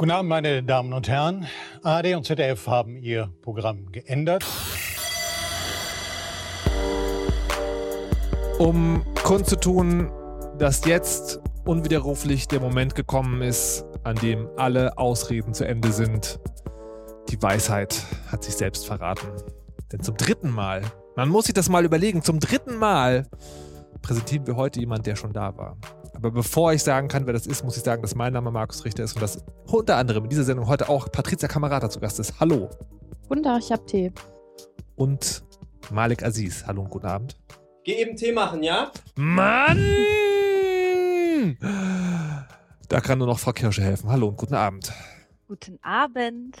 Guten Abend, meine Damen und Herren. ARD und ZDF haben ihr Programm geändert. Um kundzutun, dass jetzt unwiderruflich der Moment gekommen ist, an dem alle Ausreden zu Ende sind. Die Weisheit hat sich selbst verraten. Denn zum dritten Mal, man muss sich das mal überlegen, zum dritten Mal präsentieren wir heute jemanden, der schon da war. Aber bevor ich sagen kann, wer das ist, muss ich sagen, dass mein Name Markus Richter ist und dass unter anderem in dieser Sendung heute auch Patricia Kamerata zu Gast ist. Hallo. Guten Tag, ich hab Tee. Und Malik Aziz. Hallo und guten Abend. Geh eben Tee machen, ja? Mann! Da kann nur noch Frau Kirsche helfen. Hallo und guten Abend. Guten Abend.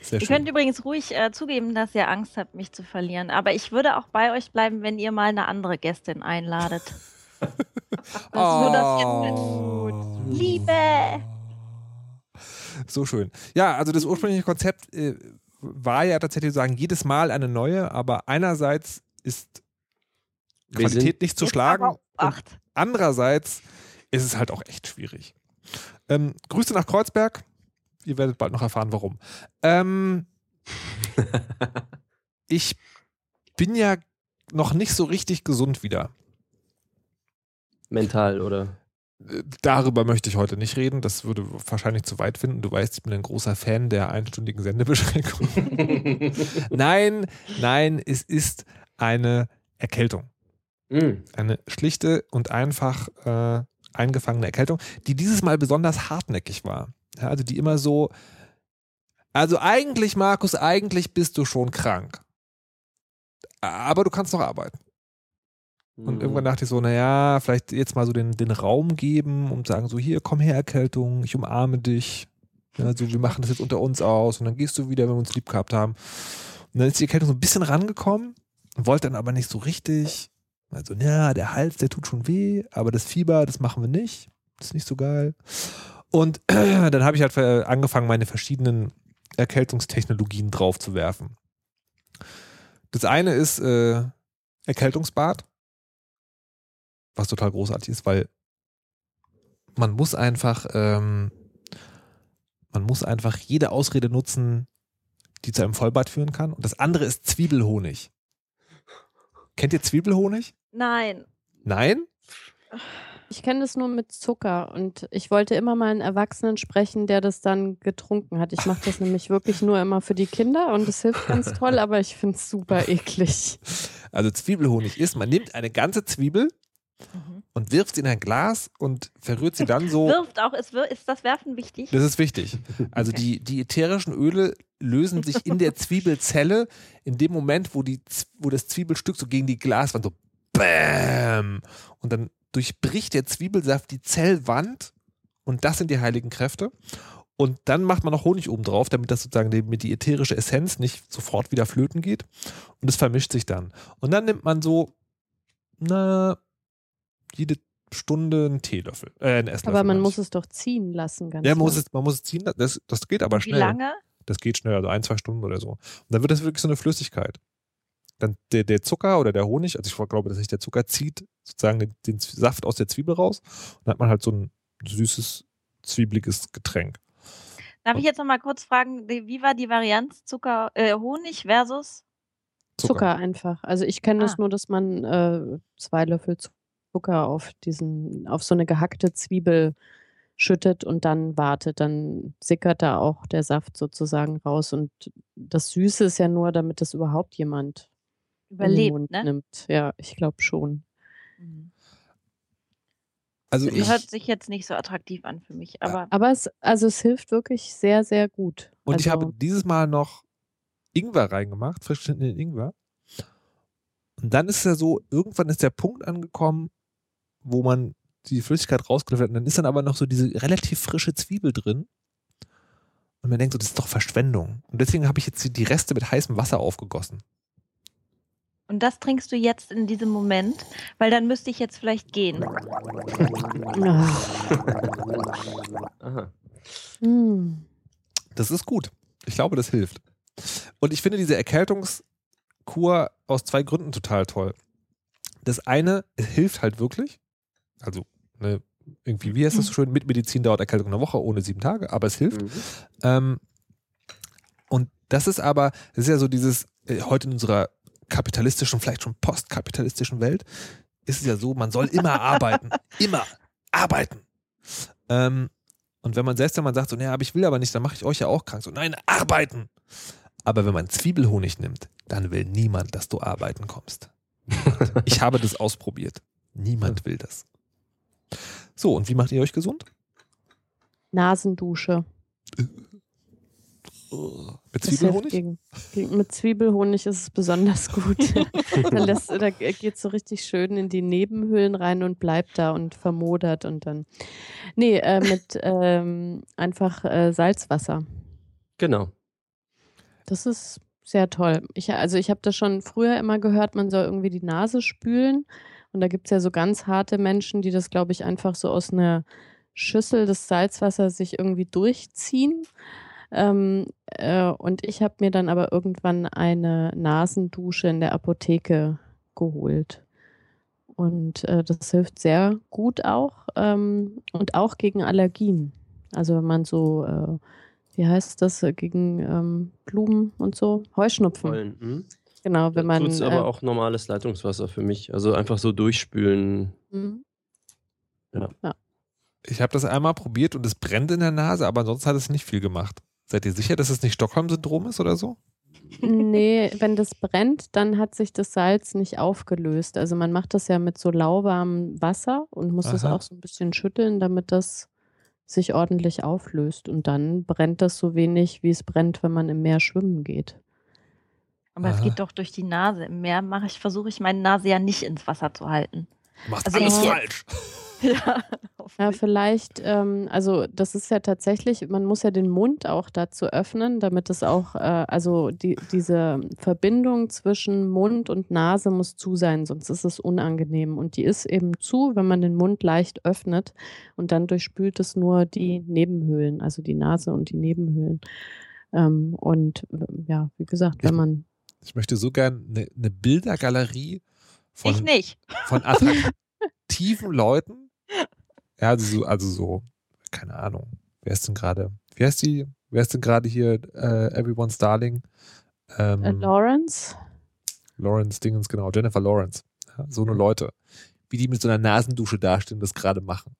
Sehr Ihr schön. könnt übrigens ruhig äh, zugeben, dass ihr Angst habt, mich zu verlieren. Aber ich würde auch bei euch bleiben, wenn ihr mal eine andere Gästin einladet. Das nur das jetzt mit Liebe. So schön. Ja, also das ursprüngliche Konzept äh, war ja tatsächlich zu sagen, jedes Mal eine neue, aber einerseits ist Wir Qualität nicht zu schlagen. andererseits ist es halt auch echt schwierig. Ähm, Grüße nach Kreuzberg. Ihr werdet bald noch erfahren, warum. Ähm, ich bin ja noch nicht so richtig gesund wieder. Mental, oder? Darüber möchte ich heute nicht reden. Das würde wahrscheinlich zu weit finden. Du weißt, ich bin ein großer Fan der einstündigen Sendebeschränkung. nein, nein, es ist eine Erkältung. Mm. Eine schlichte und einfach äh, eingefangene Erkältung, die dieses Mal besonders hartnäckig war. Ja, also die immer so, also eigentlich, Markus, eigentlich bist du schon krank. Aber du kannst noch arbeiten. Und Mm. irgendwann dachte ich so, naja, vielleicht jetzt mal so den, den Raum geben und sagen so, hier, komm her, Erkältung, ich umarme dich. Ja, so, wir machen das jetzt unter uns aus und dann gehst du wieder, wenn wir uns lieb gehabt haben. Und dann ist die Erkältung so ein bisschen rangekommen, wollte dann aber nicht so richtig. Also, ja, der Hals, der tut schon weh, aber das Fieber, das machen wir nicht. Das ist nicht so geil. Und dann habe ich halt angefangen, meine verschiedenen Erkältungstechnologien draufzuwerfen. Das eine ist äh, Erkältungsbad was total großartig ist, weil man muss einfach, ähm, man muss einfach jede Ausrede nutzen, die zu einem Vollbad führen kann. Und das andere ist Zwiebelhonig. Kennt ihr Zwiebelhonig? Nein. Nein? Ich kenne das nur mit Zucker und ich wollte immer mal einen Erwachsenen sprechen, der das dann getrunken hat. Ich mache das nämlich wirklich nur immer für die Kinder und es hilft ganz toll, aber ich finde es super eklig. Also Zwiebelhonig ist, man nimmt eine ganze Zwiebel Mhm. und wirft sie in ein Glas und verrührt sie dann so. Wirft auch, ist, ist das Werfen wichtig? Das ist wichtig. Also die, die ätherischen Öle lösen sich in der Zwiebelzelle in dem Moment, wo, die, wo das Zwiebelstück so gegen die Glaswand so BÄM und dann durchbricht der Zwiebelsaft die Zellwand und das sind die heiligen Kräfte. Und dann macht man noch Honig oben drauf, damit das sozusagen die, die ätherische Essenz nicht sofort wieder flöten geht. Und es vermischt sich dann. Und dann nimmt man so, na, jede Stunde einen Teelöffel, äh, einen Esslöffel. Aber man meine ich. muss es doch ziehen lassen, ganz Ja, man muss, es, man muss es ziehen, das, das geht aber Wie schnell. lange? Das geht schnell, also ein, zwei Stunden oder so. Und dann wird das wirklich so eine Flüssigkeit. Dann der, der Zucker oder der Honig, also ich glaube, dass sich der Zucker zieht sozusagen den, den Saft aus der Zwiebel raus und dann hat man halt so ein süßes, zwiebeliges Getränk. Darf ich jetzt noch mal kurz fragen, wie war die Varianz Zucker, äh, Honig versus? Zucker einfach. Also ich kenne Ah. das nur, dass man äh, zwei Löffel Zucker auf diesen, auf so eine gehackte Zwiebel schüttet und dann wartet. Dann sickert da auch der Saft sozusagen raus. Und das Süße ist ja nur, damit das überhaupt jemand in den Überlebt, Mund ne? nimmt. Ja, ich glaube schon. Mhm. Also ich, Hört sich jetzt nicht so attraktiv an für mich, aber Aber es, also es hilft wirklich sehr, sehr gut. und also, ich habe dieses Mal noch Ingwer reingemacht, frisch geschnittenen Ingwer. Und dann ist es ja so, irgendwann ist der Punkt angekommen, wo man die Flüssigkeit rausgelöffelt hat. Und dann ist dann aber noch so diese relativ frische Zwiebel drin. Und man denkt so, das ist doch Verschwendung. Und deswegen habe ich jetzt die- Reste mit heißem Wasser aufgegossen. und das trinkst du jetzt in diesem Moment, weil dann müsste ich jetzt vielleicht gehen. Aha. hm. Das ist gut. Ich glaube, das hilft. Und ich finde diese Erkältungskur aus zwei Gründen total toll. Das eine, es hilft halt wirklich. Also, ne, irgendwie, wie heißt das so schön? Mit Medizin dauert Erkältung eine Woche, ohne sieben Tage, aber es hilft. Mhm. Ähm, und das ist aber, das ist ja so dieses, äh, heute in unserer kapitalistischen, vielleicht schon postkapitalistischen Welt, ist es ja so, man soll immer arbeiten. Immer arbeiten. Ähm, und wenn man selbst wenn man sagt, so, naja, aber ich will aber nicht, dann mache ich euch ja auch krank. So, nein, arbeiten. Aber wenn man Zwiebelhonig nimmt, dann will niemand, dass du arbeiten kommst. ich habe das ausprobiert. Niemand will das. So, und wie macht ihr euch gesund? Nasendusche. Mit Das hilft Zwiebelhonig? Gegen, gegen, mit Zwiebelhonig ist es besonders gut. da, lässt, da geht so richtig schön in die Nebenhöhlen rein und bleibt da und vermodert und dann. Nee, äh, mit ähm, einfach äh, Salzwasser. Genau. Das ist sehr toll. Ich, also ich habe das schon früher immer gehört, man soll irgendwie die Nase spülen. Und da gibt es ja so ganz harte Menschen, die das, glaube ich, einfach so aus einer Schüssel des Salzwassers sich irgendwie durchziehen. Ähm, äh, und ich habe mir dann aber irgendwann eine Nasendusche in der Apotheke geholt. Und äh, das hilft sehr gut auch ähm, und auch gegen Allergien. Also wenn man so, äh, wie heißt das, äh, gegen ähm, Blumen und so, Heuschnupfen. Vollen. Genau, wenn man. Tut's äh, aber auch normales Leitungswasser für mich. Also einfach so durchspülen. mhm. Ich habe das einmal probiert und es brennt in der Nase, aber ansonsten hat es nicht viel gemacht. Seid ihr sicher, dass es nicht Stockholm-Syndrom ist oder so? Nee, wenn das brennt, dann hat sich das Salz nicht aufgelöst. Also man macht das ja mit so lauwarmem Wasser und muss das Aha. auch so ein bisschen schütteln, damit das sich ordentlich auflöst. Und dann brennt das so wenig, wie es brennt, wenn man im Meer schwimmen geht. Aber es Aha. geht doch durch die Nase. Im Meer mache ich, versuche ich meine Nase ja nicht ins Wasser zu halten. Du machst Also alles ich- falsch. Ja, Ja, vielleicht, ähm, also das ist ja tatsächlich, man muss ja den Mund auch dazu öffnen, damit es auch, äh, also die, diese Verbindung zwischen Mund und Nase muss zu sein, sonst ist es unangenehm. Und die ist eben zu, wenn man den Mund leicht öffnet und dann durchspült es nur die Nebenhöhlen, also die Nase und die Nebenhöhlen. Ähm, und äh, ja, wie gesagt, wenn man Ich möchte so gern eine ne Bildergalerie ich von, nicht. von attraktiven Leuten. Ja, also so, also so, keine Ahnung. Wer ist denn gerade? Wie heißt die? Wer ist denn gerade hier äh, Everyone's Darling? Ähm, äh, Lawrence, Lawrence Dingens, genau, Jennifer Lawrence. Ja, so eine Leute. Wie die mit so einer Nasendusche dastehen und das gerade machen.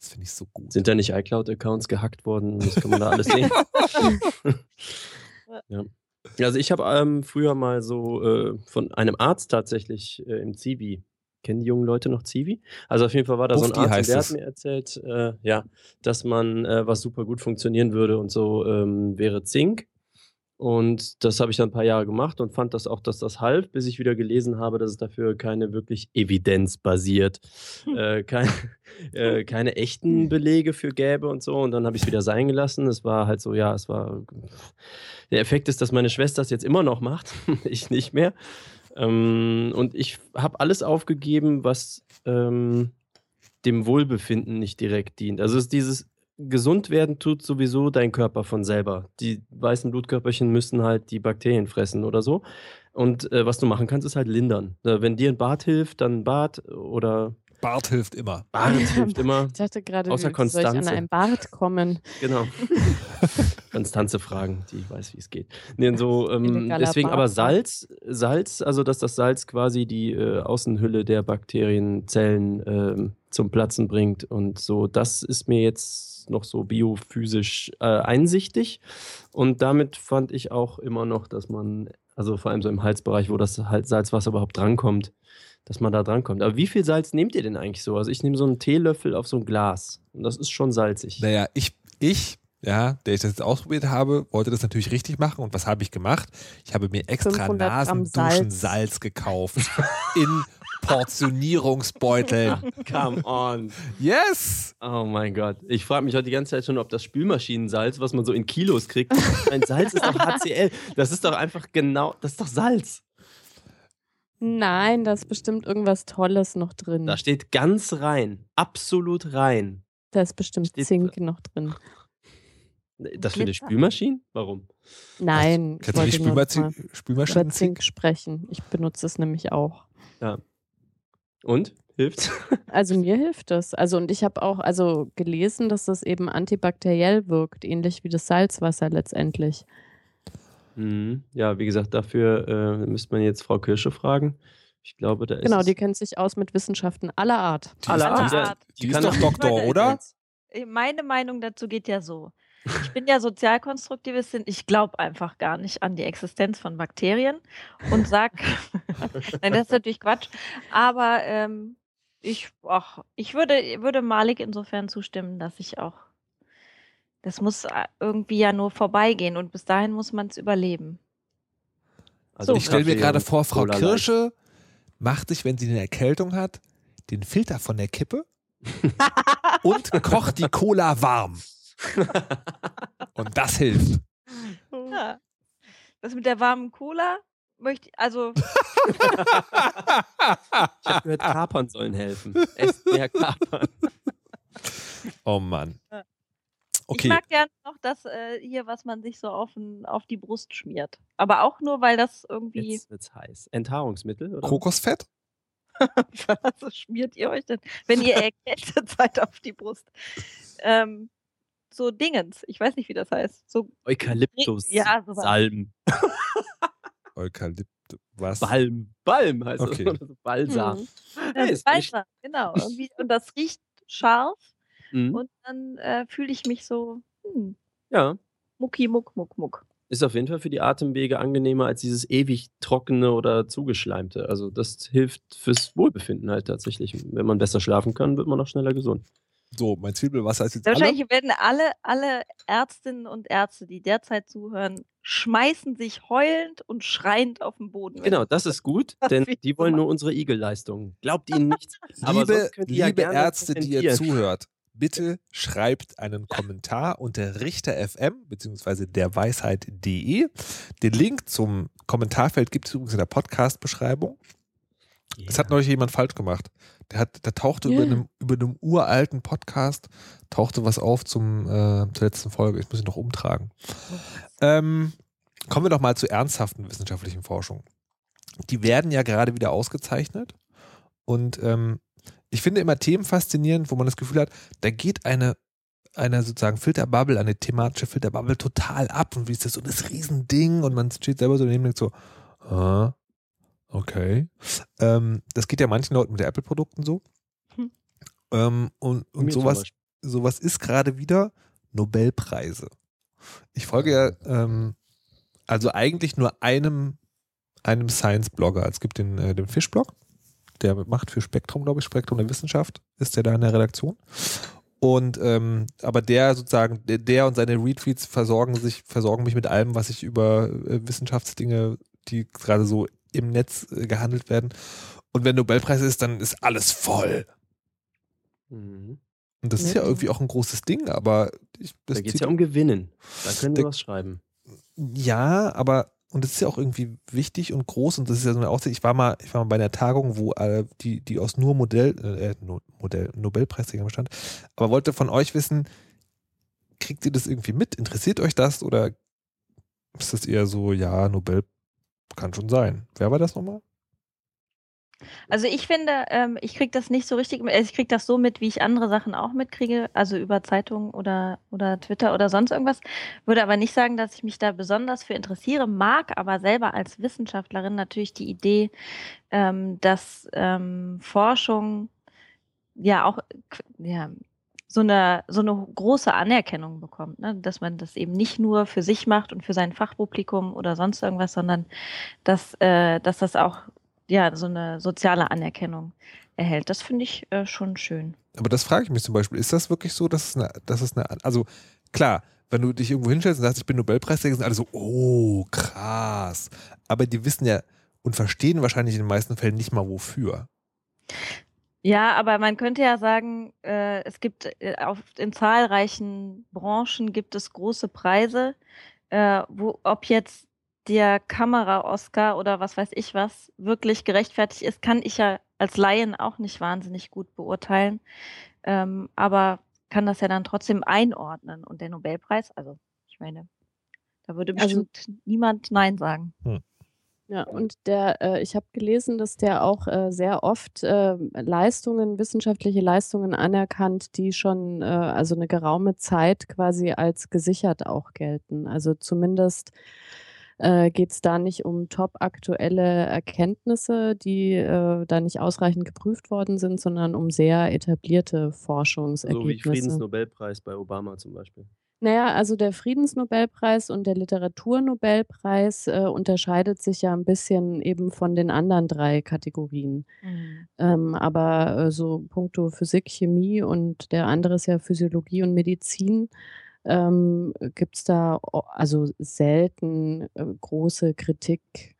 Das finde ich so gut. Sind da nicht iCloud-Accounts gehackt worden? Das kann man da alles sehen. ja. Also ich habe ähm, früher mal so äh, von einem Arzt tatsächlich äh, im Zivi. Kennen die jungen Leute noch Zivi? Also auf jeden Fall war da so ein Arzt, der hat mir erzählt, äh, ja, dass man, äh, was super gut funktionieren würde und so, ähm, wäre Zink. Und das habe ich dann ein paar Jahre gemacht und fand das auch, dass das half, bis ich wieder gelesen habe, dass es dafür keine wirklich evidenzbasiert, äh, kein, äh, keine echten Belege für gäbe und so. Und dann habe ich es wieder sein gelassen. Es war halt so, ja, es war. Der Effekt ist, dass meine Schwester es jetzt immer noch macht, ich nicht mehr. Ähm, und ich habe alles aufgegeben, was ähm, dem Wohlbefinden nicht direkt dient. Also es ist dieses gesund werden tut sowieso dein Körper von selber. Die weißen Blutkörperchen müssen halt die Bakterien fressen oder so. Und äh, was du machen kannst, ist halt lindern. Äh, wenn dir ein Bad hilft, dann ein Bad oder Bart hilft immer. Bad hilft immer. ich dachte gerade, Außer wie soll ich an einen Bart kommen? Genau. Konstanze fragen, die weiß, wie es geht. Nee, so, ähm, deswegen aber Bartfahrt. Salz, Salz, also dass das Salz quasi die äh, Außenhülle der Bakterienzellen ähm, zum Platzen bringt und so, das ist mir jetzt noch so biophysisch äh, einsichtig. Und damit fand ich auch immer noch, dass man, also vor allem so im Halsbereich, wo das halt Salzwasser überhaupt drankommt, dass man da drankommt. Aber wie viel Salz nehmt ihr denn eigentlich so? Also ich nehme so einen Teelöffel auf so ein Glas und das ist schon salzig. Naja, ich, ich, ja, der ich das jetzt ausprobiert habe, wollte das natürlich richtig machen. Und was habe ich gemacht? Ich habe mir extra 500 Gramm Nasenduschensalz Salz. gekauft. in Portionierungsbeuteln. Come on. Yes! Oh mein Gott. Ich frage mich heute die ganze Zeit schon, ob das Spülmaschinensalz, was man so in Kilos kriegt, ein Salz ist doch HCl. Das ist doch einfach genau, das ist doch Salz. Nein, da ist bestimmt irgendwas Tolles noch drin. Da steht ganz rein, absolut rein. Da ist bestimmt Steht- Zink noch drin. Das für die Glitzer. Spülmaschinen? Warum? Nein, Kannst du die wollte nur mal Spülmaschine, über Spülmaschine Zink sprechen. Ich benutze es nämlich auch. Und? Hilft? Also mir hilft das. Also und ich habe auch also gelesen, dass das eben antibakteriell wirkt, ähnlich wie das Salzwasser letztendlich. Mhm. Ja, wie gesagt, dafür äh, müsste man jetzt Frau Kirsche fragen. Ich glaube, da ist Genau, die kennt sich aus mit Wissenschaften aller Art. Die Aller ist, die, Art. die kann ist doch Doktor, oder? Meine Meinung dazu geht ja so. Ich bin ja Sozialkonstruktivistin. Ich glaube einfach gar nicht an die Existenz von Bakterien und sag, nein, das ist natürlich Quatsch. Aber ähm, ich, ach, ich würde, würde Malik insofern zustimmen, dass ich auch, das muss äh, irgendwie ja nur vorbeigehen und bis dahin muss man es überleben. Also ich stelle mir gerade vor, Frau. Kirsche macht sich, wenn sie eine Erkältung hat, den Filter von der Kippe und kocht die Cola warm. Und das hilft. Ja. Das mit der warmen Cola möchte ich, also Ich habe gehört, Kapern sollen helfen. Esst mehr Kapern. Oh Mann. Ja. ich Okay, mag gerne noch das äh, hier, was man sich so auf, auf die Brust schmiert. Aber auch nur, weil das irgendwie, Jetzt wird's heiß. Enthaarungsmittel, oder? Kokosfett? was schmiert ihr euch denn, wenn ihr erkältet seid auf die Brust? Ähm, so Dingens, ich weiß nicht, wie das heißt. So Eukalyptus. Ja, sowas. Salm. Eukalypt. Was? Balm. Balm heißt Okay. das. Balsam. Hm. Äh, ist nicht- Balsam, genau. Irgendwie, und das riecht scharf Mhm. und dann äh, fühle ich mich so, hm, Ja. mucki, muck, muck, muck. Ist auf jeden Fall für die Atemwege angenehmer als dieses ewig trockene oder zugeschleimte. Also das hilft fürs Wohlbefinden halt tatsächlich. Wenn man besser schlafen kann, wird man auch schneller gesund. So, mein Zwiebelwasser ist jetzt alle. Wahrscheinlich werden alle, alle Ärztinnen und Ärzte, die derzeit zuhören, schmeißen sich heulend und schreiend auf den Boden. Genau, das ist gut, denn die wollen nur unsere Igelleistungen. Glaubt ihnen nichts. Aber liebe ja liebe gerne Ärzte, die ihr zuhört, bitte schreibt einen Kommentar unter Richter FM bzw. derweisheit.de. Den Link zum Kommentarfeld gibt es übrigens in der Podcast-Beschreibung. Das hat neulich jemand falsch gemacht. Der, hat, der tauchte über, Ja. einem, über einem uralten Podcast, tauchte was auf zum, äh, zur letzten Folge. Ich muss ihn noch umtragen. Ähm, kommen wir doch mal zur ernsthaften wissenschaftlichen Forschung. Die werden ja gerade wieder ausgezeichnet. Und ähm, ich finde immer Themen faszinierend, wo man das Gefühl hat, da geht eine, eine sozusagen Filterbubble, eine thematische Filterbubble total ab. Und wie ist das so das Riesending? Und man steht selber so daneben und denkt so, ah, okay. Ähm, das geht ja manchen Leuten mit der Apple-Produkten so. Hm. Ähm, und und Mir sowas, sowas ist gerade wieder Nobelpreise. Ich folge ja ähm, also eigentlich nur einem, einem Science-Blogger. Es gibt den, äh, den Fischblog, der macht für Spektrum, glaube ich, Spektrum der Wissenschaft, ist der da in der Redaktion. Und ähm, aber der sozusagen, der, der und seine Retweets versorgen sich, versorgen mich mit allem, was ich über äh, Wissenschaftsdinge, die gerade so im Netz äh, gehandelt werden. Und wenn Nobelpreis ist, dann ist alles voll. Mhm. Und das ist ja Ja. irgendwie auch ein großes Ding, aber ich, das Da geht es ja um Gewinnen. Da können wir was schreiben. Ja, aber und das ist ja auch irgendwie wichtig und groß und das ist ja so eine Aussicht. Ich war mal, ich war mal bei einer Tagung, wo äh, die, die aus nur Modell, äh, no, Modell, Nobelpreisträgern bestand, aber wollte von euch wissen, kriegt ihr das irgendwie mit? Interessiert euch das oder ist das eher so, ja, Nobel kann schon sein. Wer war das nochmal? Also ich finde, ähm, ich kriege das nicht so richtig, also ich kriege das so mit, wie ich andere Sachen auch mitkriege, also über Zeitungen oder, oder Twitter oder sonst irgendwas. Würde aber nicht sagen, dass ich mich da besonders für interessiere, mag aber selber als Wissenschaftlerin natürlich die Idee, ähm, dass ähm, Forschung ja auch ja, so eine, so eine große Anerkennung bekommt, ne? dass man das eben nicht nur für sich macht und für sein Fachpublikum oder sonst irgendwas, sondern dass, äh, dass das auch ja, so eine soziale Anerkennung erhält. Das finde ich äh, schon schön. Aber das frage ich mich zum Beispiel. Ist das wirklich so, dass es eine, dass es eine, also klar, wenn du dich irgendwo hinstellst und sagst, ich bin Nobelpreisträger, sind alle so, oh, krass. Aber die wissen ja und verstehen wahrscheinlich in den meisten Fällen nicht mal wofür. Ja, aber man könnte ja sagen, äh, es gibt äh, auf, in zahlreichen Branchen gibt es große Preise, äh, wo ob jetzt der Kamera-Oscar oder was weiß ich was wirklich gerechtfertigt ist, kann ich ja als Laien auch nicht wahnsinnig gut beurteilen. Ähm, aber kann das ja dann trotzdem einordnen. Und der Nobelpreis, also ich meine, da würde Also- bestimmt niemand Nein sagen. Ja, und der, äh, ich habe gelesen, dass der auch äh, sehr oft äh, Leistungen, wissenschaftliche Leistungen anerkannt, die schon äh, also eine geraume Zeit quasi als gesichert auch gelten. Also zumindest äh, geht es da nicht um top aktuelle Erkenntnisse, die äh, da nicht ausreichend geprüft worden sind, sondern um sehr etablierte Forschungsergebnisse. So wie Friedensnobelpreis bei Obama zum Beispiel. Naja, also der Friedensnobelpreis und der Literaturnobelpreis äh, unterscheidet sich ja ein bisschen eben von den anderen drei Kategorien. Mhm. Ähm, aber äh, so puncto Physik, Chemie und der andere ist ja Physiologie und Medizin, ähm, gibt es da also selten äh, große Kritik,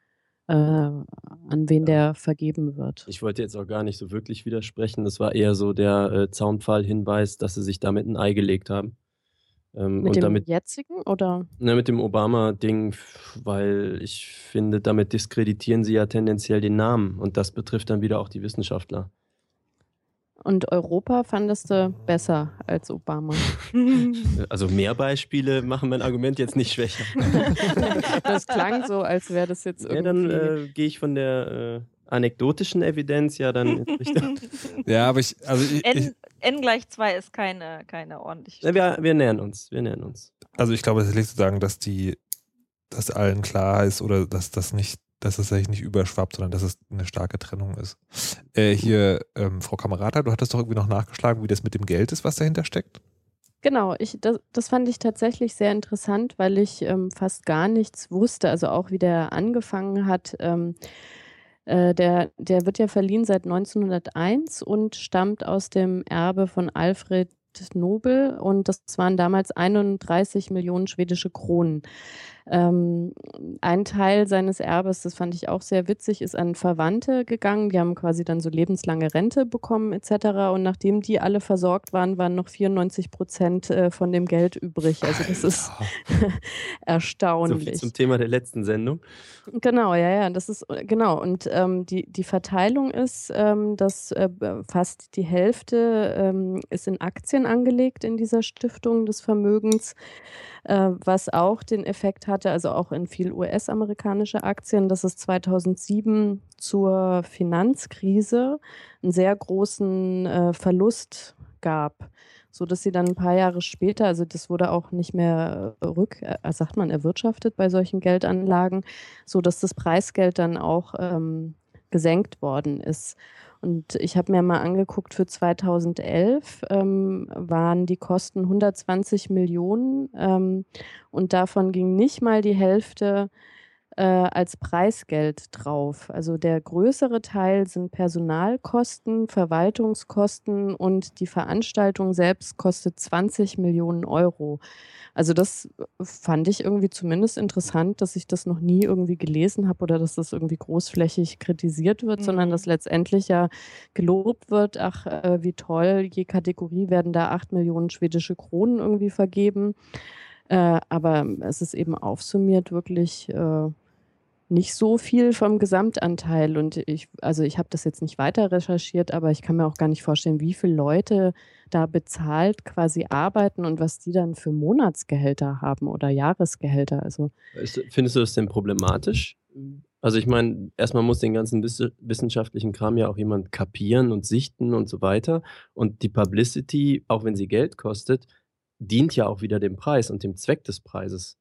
äh, an wen der vergeben wird. Ich wollte jetzt auch gar nicht so wirklich widersprechen. Das war eher so der äh, Zaunpfahl-Hinweis, dass sie sich damit ein Ei gelegt haben. Ähm, Mit und dem damit, jetzigen oder? ne, mit dem Obama-Ding, weil ich finde, damit diskreditieren sie ja tendenziell den Namen. Und das betrifft dann wieder auch die Wissenschaftler. Und Europa fandest du besser als Obama? Also mehr Beispiele machen mein Argument jetzt nicht schwächer. Das klang so, als wäre das jetzt Ja, dann irgendwie. äh, gehe ich von der äh, anekdotischen Evidenz ja dann Richtung. Ja, aber ich, also ich, ich, N, gleich 2 ist keine, keine ordentliche. Ja, wir, wir nähern uns, wir nähern uns. also ich glaube, es ist nicht zu sagen, dass die, dass allen klar ist oder dass das nicht, dass es eigentlich nicht überschwappt, sondern dass es eine starke Trennung ist. Äh, hier, ähm, Frau Kamerata, du hattest doch irgendwie noch nachgeschlagen, wie das mit dem Geld ist, was dahinter steckt. Genau, ich, das, das fand ich tatsächlich sehr interessant, weil ich ähm, fast gar nichts wusste. Also auch wie der angefangen hat. Ähm, äh, der, der wird ja verliehen seit 1901 und stammt aus dem Erbe von Alfred Nobel und das waren damals 31 Millionen schwedische Kronen. Ähm, ein Teil seines Erbes, das fand ich auch sehr witzig, ist an Verwandte gegangen. Die haben quasi dann so lebenslange Rente bekommen etc. Und nachdem die alle versorgt waren, waren noch 94 Prozent äh, von dem Geld übrig. Also das ist Alter. So viel erstaunlich. zum Thema der letzten Sendung. Genau, ja, ja, das ist äh, genau. Und ähm, die, die Verteilung ist, ähm, dass äh, fast die Hälfte ähm, ist in Aktien angelegt in dieser Stiftung des Vermögens, äh, was auch den Effekt hatte, also auch in viel US-amerikanische Aktien, dass es 2007 zur Finanzkrise einen sehr großen äh, Verlust gab so dass sie dann ein paar Jahre später, also das wurde auch nicht mehr äh, rück, äh, sagt man, erwirtschaftet bei solchen Geldanlagen, so dass das Preisgeld dann auch ähm, gesenkt worden ist. Und ich habe mir mal angeguckt, für 2011 ähm, waren die Kosten 120 Millionen ähm, und davon ging nicht mal die Hälfte äh, als Preisgeld drauf. Also der größere Teil sind Personalkosten, Verwaltungskosten und die Veranstaltung selbst kostet 20 Millionen Euro. Also das fand ich irgendwie zumindest interessant, dass ich das noch nie irgendwie gelesen habe oder dass das irgendwie großflächig kritisiert wird, sondern Mhm. dass letztendlich ja gelobt wird, ach, äh, wie toll, je Kategorie werden da 8 Millionen schwedische Kronen irgendwie vergeben. Äh, aber es ist eben aufsummiert wirklich äh, nicht so viel vom Gesamtanteil. Und ich, also ich habe das jetzt nicht weiter recherchiert, aber ich kann mir auch gar nicht vorstellen, wie viele Leute da bezahlt quasi arbeiten und was die dann für Monatsgehälter haben oder Jahresgehälter. Also findest du das denn problematisch? Also ich meine, erstmal muss den ganzen wiss- wissenschaftlichen Kram ja auch jemand kapieren und sichten und so weiter. Und die Publicity, auch wenn sie Geld kostet, dient ja auch wieder dem Preis und dem Zweck des Preises.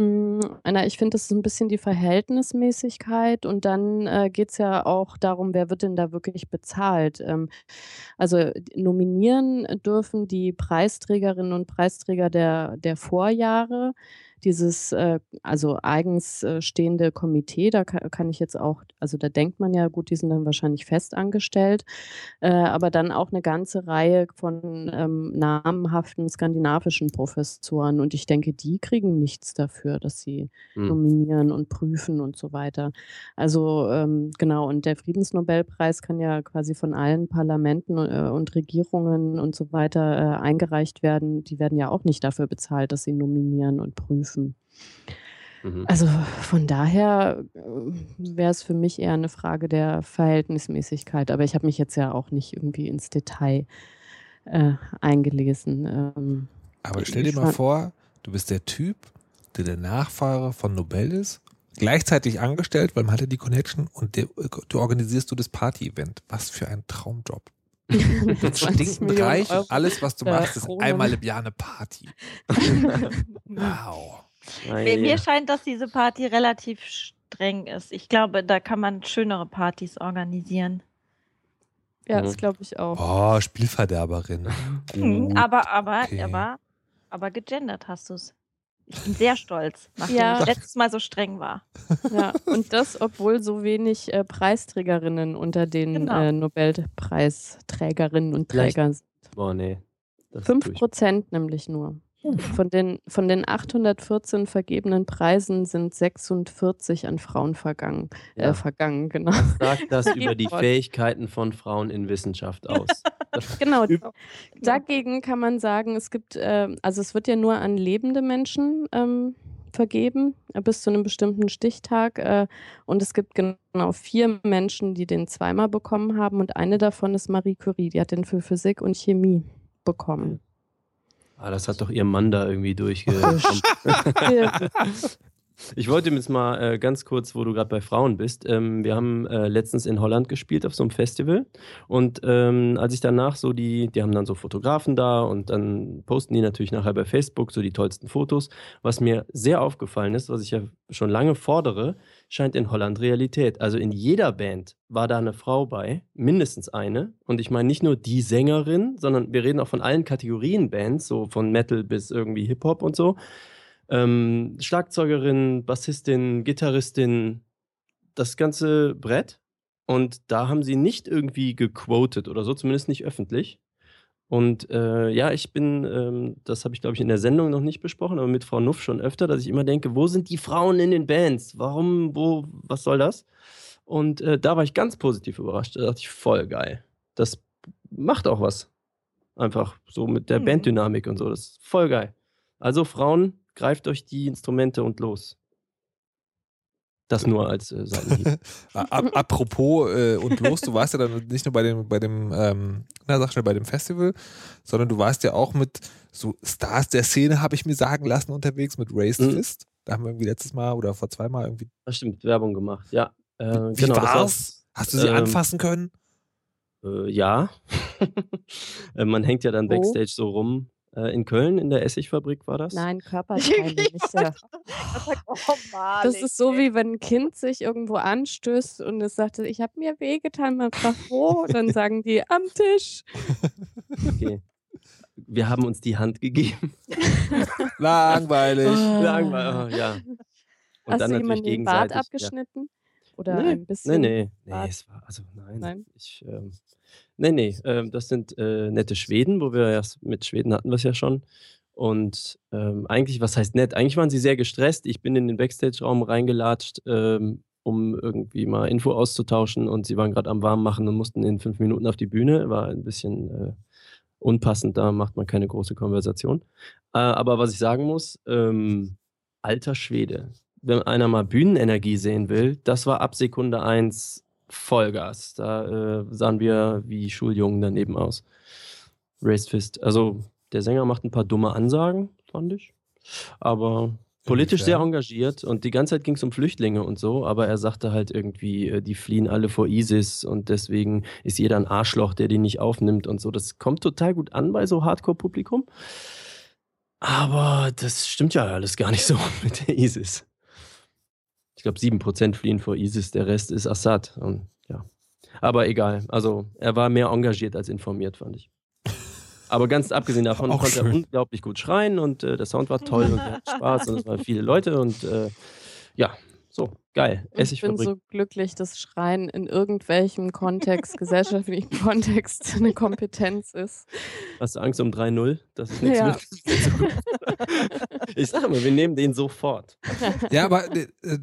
Mm, Na, ich finde, das ist ein bisschen die Verhältnismäßigkeit und dann äh, geht es ja auch darum, wer wird denn da wirklich bezahlt. Ähm, also nominieren dürfen die Preisträgerinnen und Preisträger der, der Vorjahre. Dieses, äh, also eigens äh, stehende Komitee, da kann, kann ich jetzt auch, also da denkt man ja, gut, die sind dann wahrscheinlich fest angestellt, äh, aber dann auch eine ganze Reihe von ähm, namhaften skandinavischen Professoren. Und ich denke, die kriegen nichts dafür, dass sie Hm. nominieren und prüfen und so weiter. Also ähm, genau, und der Friedensnobelpreis kann ja quasi von allen Parlamenten äh, und Regierungen und so weiter äh, eingereicht werden. Die werden ja auch nicht dafür bezahlt, dass sie nominieren und prüfen. Mhm. Also von daher wäre es für mich eher eine Frage der Verhältnismäßigkeit. Aber ich habe mich jetzt ja auch nicht irgendwie ins Detail äh, eingelesen. Ähm, Aber stell dir mal vor, du bist der Typ, der der Nachfahre von Nobel ist. gleichzeitig angestellt, weil man hatte die Connection und der, du organisierst du das Party-Event. Was für ein Traumjob. Du stinkend reich und alles, was du machst, ist Kronen. einmal im Jahr eine Party. Wow. Mir, mir scheint, dass diese Party relativ streng ist. Ich glaube, da kann man schönere Partys organisieren. Ja, Mhm. das glaube ich auch. Oh, Spielverderberin. Gut. aber, aber, okay. aber, aber gegendert hast du es. Ich bin sehr stolz, nachdem Ja. ich letztes Mal so streng war. Ja, und das, obwohl so wenig äh, Preisträgerinnen unter den Genau. äh, Nobelpreisträgerinnen und Trägern sind. Boah, nee. Fünf. Prozent nämlich nur. Von den, von den 814 vergebenen Preisen sind 46 an Frauen vergangen. Ja. Äh, vergangen, genau. Sagt das über die. Fähigkeiten von Frauen in Wissenschaft aus. Genau. Üb- Dagegen kann man sagen, es gibt, ähm, also es wird ja nur an lebende Menschen ähm, vergeben, äh, bis zu einem bestimmten Stichtag. Äh, und es gibt genau vier Menschen, die den zweimal bekommen haben. Und eine davon ist Marie Curie, die hat den für Physik und Chemie bekommen. Ah, das hat doch ihr Mann da irgendwie durchge. Ich wollte jetzt mal äh, ganz kurz, wo du gerade bei Frauen bist. Ähm, wir haben äh, letztens in Holland gespielt auf so einem Festival. Und ähm, als ich danach so die, die haben dann so Fotografen da und dann posten die natürlich nachher bei Facebook so die tollsten Fotos. Was mir sehr aufgefallen ist, was ich ja schon lange fordere, scheint in Holland Realität. Also in jeder Band war da eine Frau bei, mindestens eine. Und ich meine nicht nur die Sängerin, sondern wir reden auch von allen Kategorien Bands, so von Metal bis irgendwie Hip-Hop und so ähm, Schlagzeugerin, Bassistin, Gitarristin, das ganze Brett. Und da haben sie nicht irgendwie gequotet oder so, zumindest nicht öffentlich. Und äh, ja, ich bin, ähm, das habe ich glaube ich in der Sendung noch nicht besprochen, aber mit Frau Nuff schon öfter, dass ich immer denke, wo sind die Frauen in den Bands? Warum, wo, was soll das? Und äh, da war ich ganz positiv überrascht. Da dachte ich, voll geil. Das macht auch was. Einfach so mit der Mhm. Banddynamik und so. Das ist voll geil. Also Frauen, greift euch die Instrumente und los. Das nur als äh, Seitenhieb. Ap- Apropos äh, und los, du warst ja dann nicht nur bei dem, bei dem, ähm, na sag schnell, bei dem Festival, sondern du warst ja auch mit so Stars der Szene, habe ich mir sagen lassen, unterwegs mit Raised Mhm. Fist. Da haben wir irgendwie letztes Mal oder vor zwei Mal irgendwie. Das stimmt, Werbung gemacht. Ja, äh, Wie genau. das war's? Hast du sie ähm, anfassen können? Äh, ja. Äh, Man hängt ja dann Wo? Backstage so rum. Äh, in Köln, in der Essigfabrik war das. Nein, Körperteile nicht. Oh, Das ist so, wie wenn ein Kind sich irgendwo anstößt und es sagt, ich habe mir wehgetan, man fragt wo, und dann sagen die am Tisch. Okay. Wir haben uns die Hand gegeben. Langweilig. Langweilig, oh, ja. Und Hast dann du jemanden den Bart gegenseitig. Ja. abgeschnitten? Oder Nee, ein Nee, bisschen? nee, nee, Bart? es war, also nein. Nein? Ich, ähm, nee, nee, ähm, das sind äh, nette Schweden, wo wir erst mit Schweden hatten wir es ja schon. Und ähm, eigentlich, was heißt nett? Eigentlich waren sie sehr gestresst. Ich bin in den Backstage-Raum reingelatscht, ähm, um irgendwie mal Info auszutauschen und sie waren gerade am Warmmachen und mussten in fünf Minuten auf die Bühne. War ein bisschen äh, unpassend, da macht man keine große Konversation. Äh, aber was ich sagen muss, ähm, alter Schwede. Wenn einer mal Bühnenenergie sehen will, das war ab Sekunde 1 Vollgas. Da äh, sahen wir wie Schuljungen daneben aus. Raised Fist. Also der Sänger macht ein paar dumme Ansagen, fand ich. Aber politisch sehr engagiert und die ganze Zeit ging es um Flüchtlinge und so, aber er sagte halt irgendwie, äh, die fliehen alle vor ISIS und deswegen ist jeder ein Arschloch, der die nicht aufnimmt und so. Das kommt total gut an bei so Hardcore-Publikum. Aber das stimmt ja alles gar nicht so mit der ISIS. Ich glaube, 7% fliehen vor ISIS, der Rest ist Assad. Und, ja. Aber egal. Also, er war mehr engagiert als informiert, fand ich. Aber ganz abgesehen davon Auch konnte er unglaublich gut schreien und äh, der Sound war toll und wir hatten Spaß und es waren viele Leute und äh, ja, so, geil. Und Ich bin Essigfabrik. so glücklich, dass Schreien in irgendwelchem Kontext, gesellschaftlichen Kontext eine Kompetenz ist. Hast du Angst um 3-0? Das ist nichts Ja. mit. ich sage immer, wir nehmen den sofort. Ja, aber äh, äh,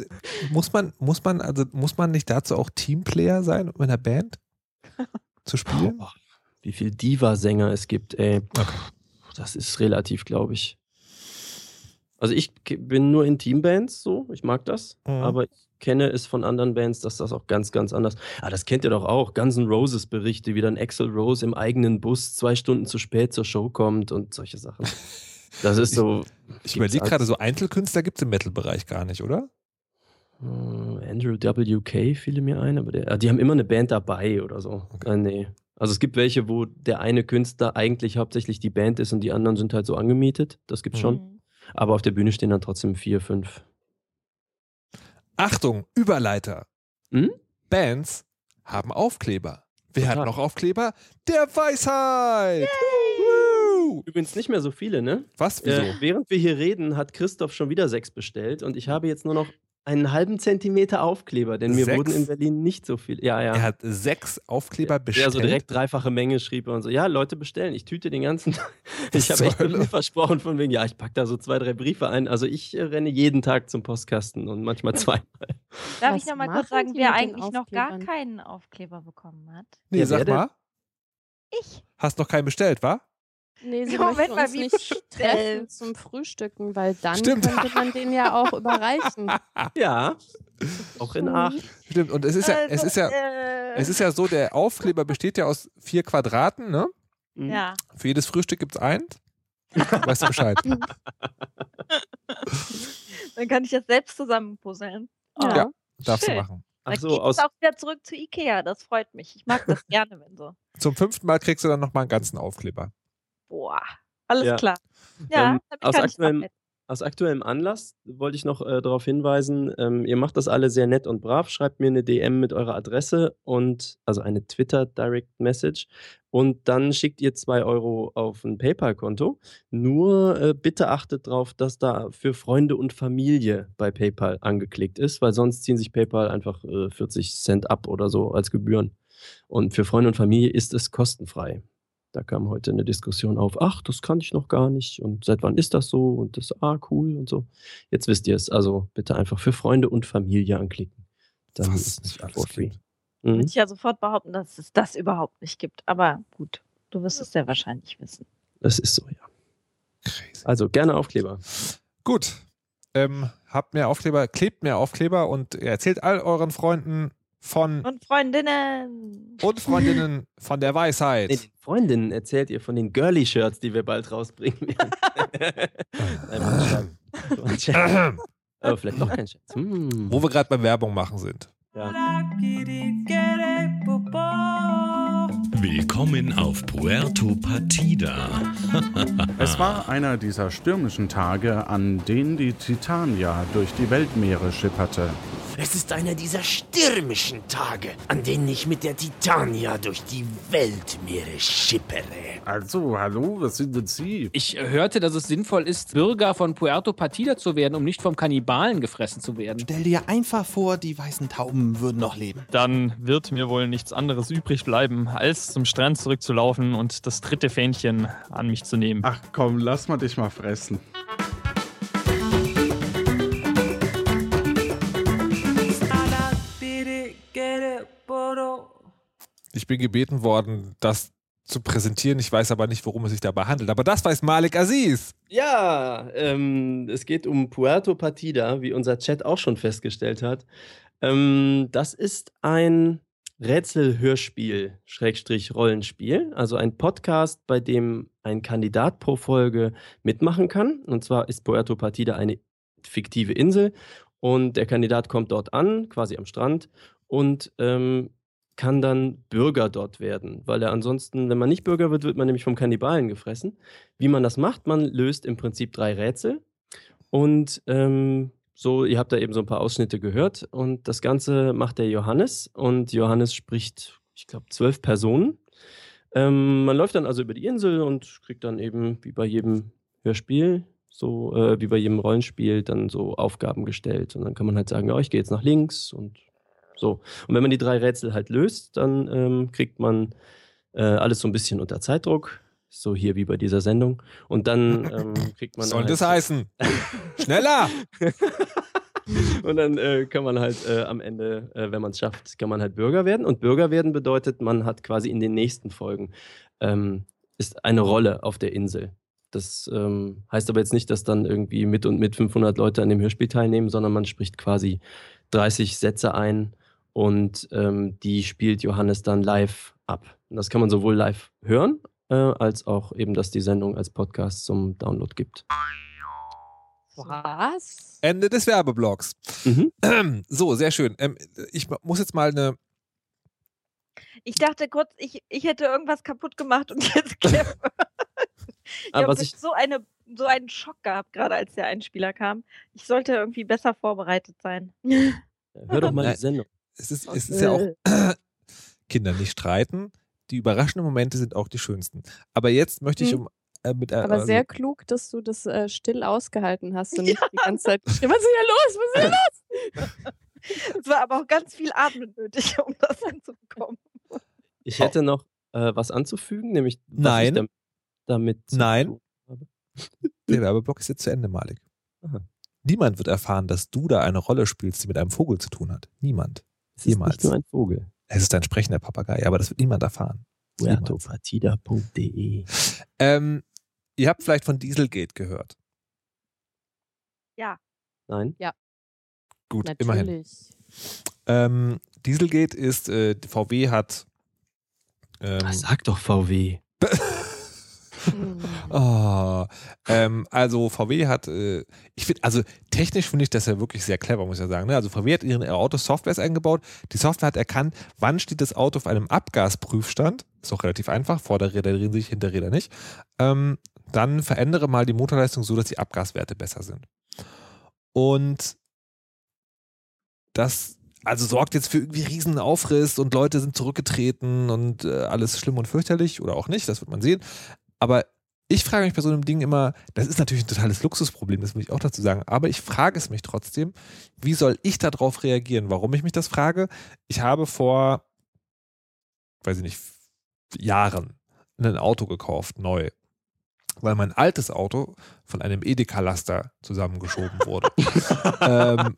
muss man, muss man, also muss man nicht dazu auch Teamplayer sein, um in einer Band zu spielen? Boah, wie viel Diva-Sänger es gibt, ey. Das ist relativ, glaube ich. Also ich bin nur in Teambands so, ich mag das, Mhm. aber ich kenne es von anderen Bands, dass das auch ganz, ganz anders. Ah, das kennt ihr doch auch. Guns N' Roses Berichte, wie dann Axel Rose im eigenen Bus zwei Stunden zu spät zur Show kommt und solche Sachen. Das ist so. Ich gibt's überlege gerade, so Einzelkünstler gibt es im Metal-Bereich gar nicht, oder? Äh, Andrew WK fiel mir ein, aber der, ah, die haben immer eine Band dabei oder so. Okay. Äh, nee. Also es gibt welche, wo der eine Künstler eigentlich hauptsächlich die Band ist und die anderen sind halt so angemietet. Das gibt's Mhm. schon. Aber auf der Bühne stehen dann trotzdem vier, fünf. Achtung, Überleiter. Hm? Bands haben Aufkleber. Wer hat Total. noch Aufkleber? Der Weisheit! Übrigens nicht mehr so viele, ne? Was? Wieso? Äh, während wir hier reden, hat Christoph schon wieder sechs bestellt und ich habe jetzt nur noch einen halben Zentimeter Aufkleber, denn mir Sechs? wurden in Berlin nicht so viel. Ja, ja. Er hat sechs Aufkleber Ja, bestellt. so direkt dreifache Menge schrieb er und so, ja, Leute bestellen, ich tüte den ganzen Tag. Ich habe echt Hölle? versprochen von wegen, ja, ich packe da so zwei, drei Briefe ein. Also ich äh, renne jeden Tag zum Postkasten und manchmal zweimal. Darf Was ich noch mal kurz sagen, wer eigentlich noch gar keinen Aufkleber bekommen hat? Nee, Ja, sag mal. Ich. Hast noch keinen bestellt, wa? Nee, sie Moment möchte mal, uns wie nicht treffen zum Frühstücken, weil dann Stimmt. könnte man den ja auch überreichen. Ja, auch in Aachen. Stimmt. Und es ist ja, es Also, ist ja, äh, es ist ja so, der Aufkleber besteht ja aus vier Quadraten, ne? Mhm. ja. Für jedes Frühstück gibt es eins. Weißt du Bescheid? Dann kann ich das selbst zusammenpuzzeln. Oh, Ja. Darfst du Schön. machen. Da Ach so, geht's aus, auch wieder zurück zu Ikea. Das freut mich. Ich mag das gerne, wenn so. Zum fünften Mal kriegst du dann nochmal einen ganzen Aufkleber. Boah, alles Ja. klar. Ja, Ähm, aus aktuellem- aus aktuellem Anlass wollte ich noch äh, darauf hinweisen, ähm, ihr macht das alle sehr nett und brav. Schreibt mir eine DM mit eurer Adresse und also eine Twitter Direct Message und dann schickt ihr zwei Euro auf ein PayPal-Konto. Nur äh, bitte achtet darauf, dass da für Freunde und Familie bei PayPal angeklickt ist, weil sonst ziehen sich PayPal einfach äh, 40 Cent ab oder so als Gebühren. Und für Freunde und Familie ist es kostenfrei. Da kam heute eine Diskussion auf, ach, das kannte ich noch gar nicht und seit wann ist das so und das, ah, cool und so. Jetzt wisst ihr es, also bitte einfach für Freunde und Familie anklicken. Dann Was ist es for free. Mhm. Würde ich ja sofort behaupten, dass es das überhaupt nicht gibt. Aber gut, du wirst es sehr wahrscheinlich wissen. Das ist so, ja. Crazy. Also gerne Aufkleber. Gut. Ähm, habt mehr Aufkleber, klebt mehr Aufkleber und erzählt all euren Freunden von Und Freundinnen. und Freundinnen von der Weisheit. Nee, den Freundinnen erzählt ihr von den Girly-Shirts, die wir bald rausbringen werden. Nein. Aber vielleicht noch kein Scherz. Hm. Wo wir gerade bei Werbung machen sind. Ja. Willkommen auf Puerto Partida. Es war einer dieser stürmischen Tage, an denen die Titania durch die Weltmeere schipperte. Es ist einer dieser stürmischen Tage, an denen ich mit der Titania durch die Weltmeere schippere. Also, hallo, was sind denn Sie? Ich hörte, dass es sinnvoll ist, Bürger von Puerto Partida zu werden, um nicht vom Kannibalen gefressen zu werden. Stell dir einfach vor, die weißen Tauben würden noch leben. Dann wird mir wohl nichts anderes übrig bleiben, als zum Strand zurückzulaufen und das dritte Fähnchen an mich zu nehmen. Ach komm, lass mal dich mal fressen. Ich bin gebeten worden, das zu präsentieren. Ich weiß aber nicht, worum es sich dabei handelt. Aber das weiß Malik Aziz. Ja, ähm, es geht um Puerto Partida, wie unser Chat auch schon festgestellt hat. Ähm, das ist ein Rätselhörspiel, Schrägstrich Rollenspiel, also ein Podcast, bei dem ein Kandidat pro Folge mitmachen kann. Und zwar ist Puerto Partida eine fiktive Insel und der Kandidat kommt dort an, quasi am Strand und ähm, kann dann Bürger dort werden, weil er ansonsten, wenn man nicht Bürger wird, wird man nämlich vom Kannibalen gefressen. Wie man das macht, man löst im Prinzip drei Rätsel und ähm, so, ihr habt da eben so ein paar Ausschnitte gehört und das Ganze macht der Johannes und Johannes spricht, ich glaube, zwölf Personen. Ähm, man läuft dann also über die Insel und kriegt dann eben, wie bei jedem Hörspiel, so äh, wie bei jedem Rollenspiel, dann so Aufgaben gestellt. Und dann kann man halt sagen, ja, ich gehe jetzt nach links und so. Und wenn man die drei Rätsel halt löst, dann ähm, kriegt man äh, alles so ein bisschen unter Zeitdruck. So hier wie bei dieser Sendung. Und dann ähm, kriegt man. Soll halt das heißen? Schneller! Und dann äh, kann man halt äh, am Ende, äh, wenn man es schafft, kann man halt Bürger werden. Und Bürger werden bedeutet, man hat quasi in den nächsten Folgen ähm, ist eine Rolle auf der Insel. Das ähm, heißt aber jetzt nicht, dass dann irgendwie mit und mit 500 Leute an dem Hörspiel teilnehmen, sondern man spricht quasi 30 Sätze ein und ähm, die spielt Johannes dann live ab. Und das kann man sowohl live hören, äh, als auch eben, dass die Sendung als Podcast zum Download gibt. Was? Ende des Werbeblocks. Mhm. So, sehr schön. Ähm, ich muss jetzt mal eine. Ich dachte kurz, ich, ich hätte irgendwas kaputt gemacht und jetzt ich habe was ich- so, eine, so einen Schock gehabt, gerade als der Einspieler kam. Ich sollte irgendwie besser vorbereitet sein. Hör doch mal die Sendung. Es ist, es ist ja auch Kinder nicht streiten. Die überraschenden Momente sind auch die schönsten. Aber jetzt möchte ich Hm. um äh, mit äh, Aber also- sehr klug, dass du das äh, still ausgehalten hast und nicht die ganze Zeit was ist hier los? Was ist hier los? Es war aber auch ganz viel Atmen nötig, um das hinzubekommen. Ich hätte noch äh, was anzufügen, nämlich was Nein. damit zu Nein. Der Werbeblock ist jetzt zu Ende, Malik. Aha. Niemand wird erfahren, dass du da eine Rolle spielst, die mit einem Vogel zu tun hat. Niemand. Es ist Jemals. nicht nur ein Vogel. Es ist ein sprechender Papagei, aber das wird niemand erfahren. Puertopartida.de Ähm, ihr habt vielleicht von Dieselgate gehört. Ja. Nein? Gut, immerhin. Natürlich. Ähm, Dieselgate ist, äh, VW hat. Ähm, Sag doch VW. Oh, ähm, also VW hat, äh, ich finde, also technisch finde ich das ja wirklich sehr clever, muss ich ja sagen. Ne? Also VW hat ihren Autos Softwares eingebaut. Die Software hat erkannt, wann steht das Auto auf einem Abgasprüfstand. Ist auch relativ einfach. Vorderräder drehen sich, Hinterräder nicht. Ähm, dann verändere mal die Motorleistung so, dass die Abgaswerte besser sind. Und das also sorgt jetzt für irgendwie riesen Aufriss und Leute sind zurückgetreten und äh, alles schlimm und fürchterlich oder auch nicht, das wird man sehen. Aber ich frage mich bei so einem Ding immer, das ist natürlich ein totales Luxusproblem, das will ich auch dazu sagen, aber ich frage es mich trotzdem, wie soll ich darauf reagieren? Warum ich mich das frage? Ich habe vor, weiß ich nicht, Jahren ein Auto gekauft, neu. Weil mein altes Auto von einem Edeka-Laster zusammengeschoben wurde. ähm,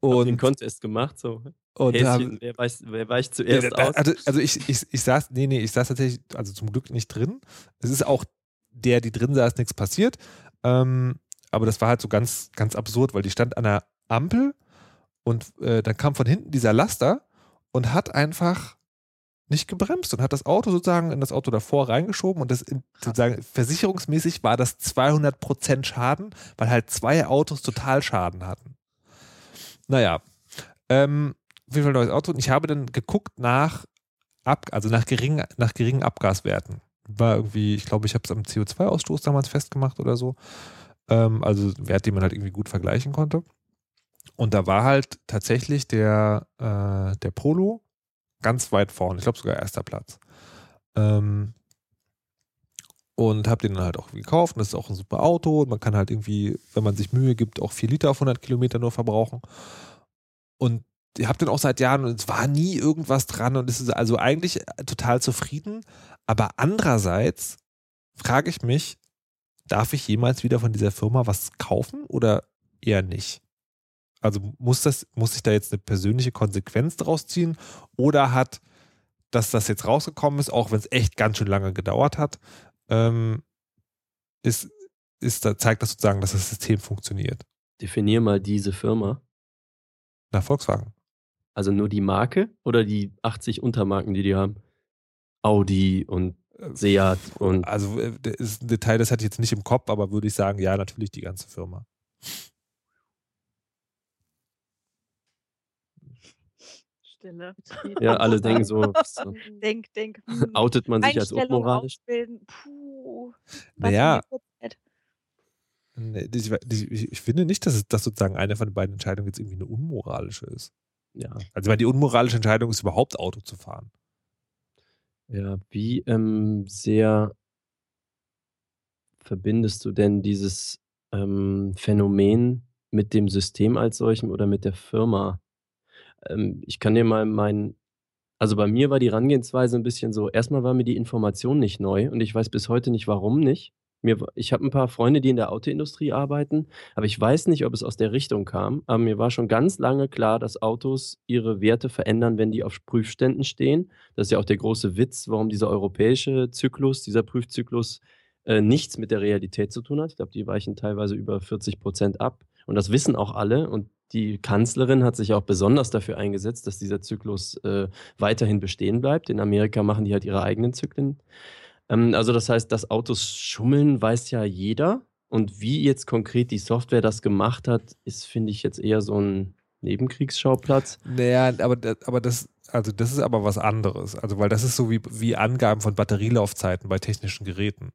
Und den Contest gemacht, so. Und Häschen, wer, weiß, wer weicht Ja, zuerst da- aus? Also, also ich, ich, ich saß, nee, nee, ich saß tatsächlich, also zum Glück nicht drin. Es ist auch der, die drin saß, nichts passiert. Ähm, aber das war halt so ganz, ganz absurd, weil die stand an der Ampel und äh, dann kam von hinten dieser Laster und hat einfach nicht gebremst und hat das Auto sozusagen in das Auto davor reingeschoben und das in, sozusagen versicherungsmäßig war das 200% Schaden, weil halt zwei Autos total Schaden hatten. Naja, ähm, auf jeden Fall neues Auto und ich habe dann geguckt nach Ab, also nach geringen, nach geringen Abgaswerten. War irgendwie, ich glaube, ich habe es am CO2-Ausstoß damals festgemacht oder so. Ähm, also Wert, den man halt irgendwie gut vergleichen konnte. Und da war halt tatsächlich der, äh, der Polo ganz weit vorne. Ich glaube sogar erster Platz. Ähm, und habe den dann halt auch gekauft. Und das ist auch ein super Auto. Und man kann halt irgendwie, wenn man sich Mühe gibt, auch 4 Liter auf 100 Kilometer nur verbrauchen. Und habe den auch seit Jahren und es war nie irgendwas dran und es ist also eigentlich total zufrieden. Aber andererseits frage ich mich, darf ich jemals wieder von dieser Firma was kaufen oder eher nicht? Also muss das, muss ich da jetzt eine persönliche Konsequenz draus ziehen oder hat, dass das jetzt rausgekommen ist, auch wenn es echt ganz schön lange gedauert hat, ähm, ist, ist da, zeigt das sozusagen, dass das System funktioniert. Definier mal diese Firma. Na, Volkswagen. Also nur die Marke oder die 80 Untermarken, die die haben? Audi und Seat und. Also, äh, das ist ein Detail, das hatte ich jetzt nicht im Kopf, aber würde ich sagen, ja, natürlich die ganze Firma. Stille. Ja, alle denken so, so. Denk, denk. hm. Outet man sich als unmoralisch? ausbilden. Puh. Warte Naja, ich, ich, ich finde nicht, dass, es, dass sozusagen eine von den beiden Entscheidungen jetzt irgendwie eine unmoralische ist. Ja. Also, weil die unmoralische Entscheidung ist, überhaupt Auto zu fahren. Ja, wie ähm, sehr verbindest du denn dieses ähm, Phänomen mit dem System als solchem oder mit der Firma? Ähm, ich kann dir mal mein, also bei mir war die Herangehensweise ein bisschen so, erstmal war mir die Information nicht neu und ich weiß bis heute nicht, warum nicht. Mir, ich habe ein paar Freunde, die in der Autoindustrie arbeiten, aber ich weiß nicht, ob es aus der Richtung kam. Aber mir war schon ganz lange klar, dass Autos ihre Werte verändern, wenn die auf Prüfständen stehen. Das ist ja auch der große Witz, warum dieser europäische Zyklus, dieser Prüfzyklus äh, nichts mit der Realität zu tun hat. Ich glaube, die weichen teilweise über 40 Prozent ab. Und das wissen auch alle. Und die Kanzlerin hat sich auch besonders dafür eingesetzt, dass dieser Zyklus äh, weiterhin bestehen bleibt. In Amerika machen die halt ihre eigenen Zyklen. Ähm, also das heißt, dass Autos schummeln, weiß ja jeder. Und wie jetzt konkret die Software das gemacht hat, ist, finde ich, jetzt eher so ein Nebenkriegsschauplatz. Naja, aber, aber das, also das ist aber was anderes. Also, weil das ist so wie, wie Angaben von Batterielaufzeiten bei technischen Geräten.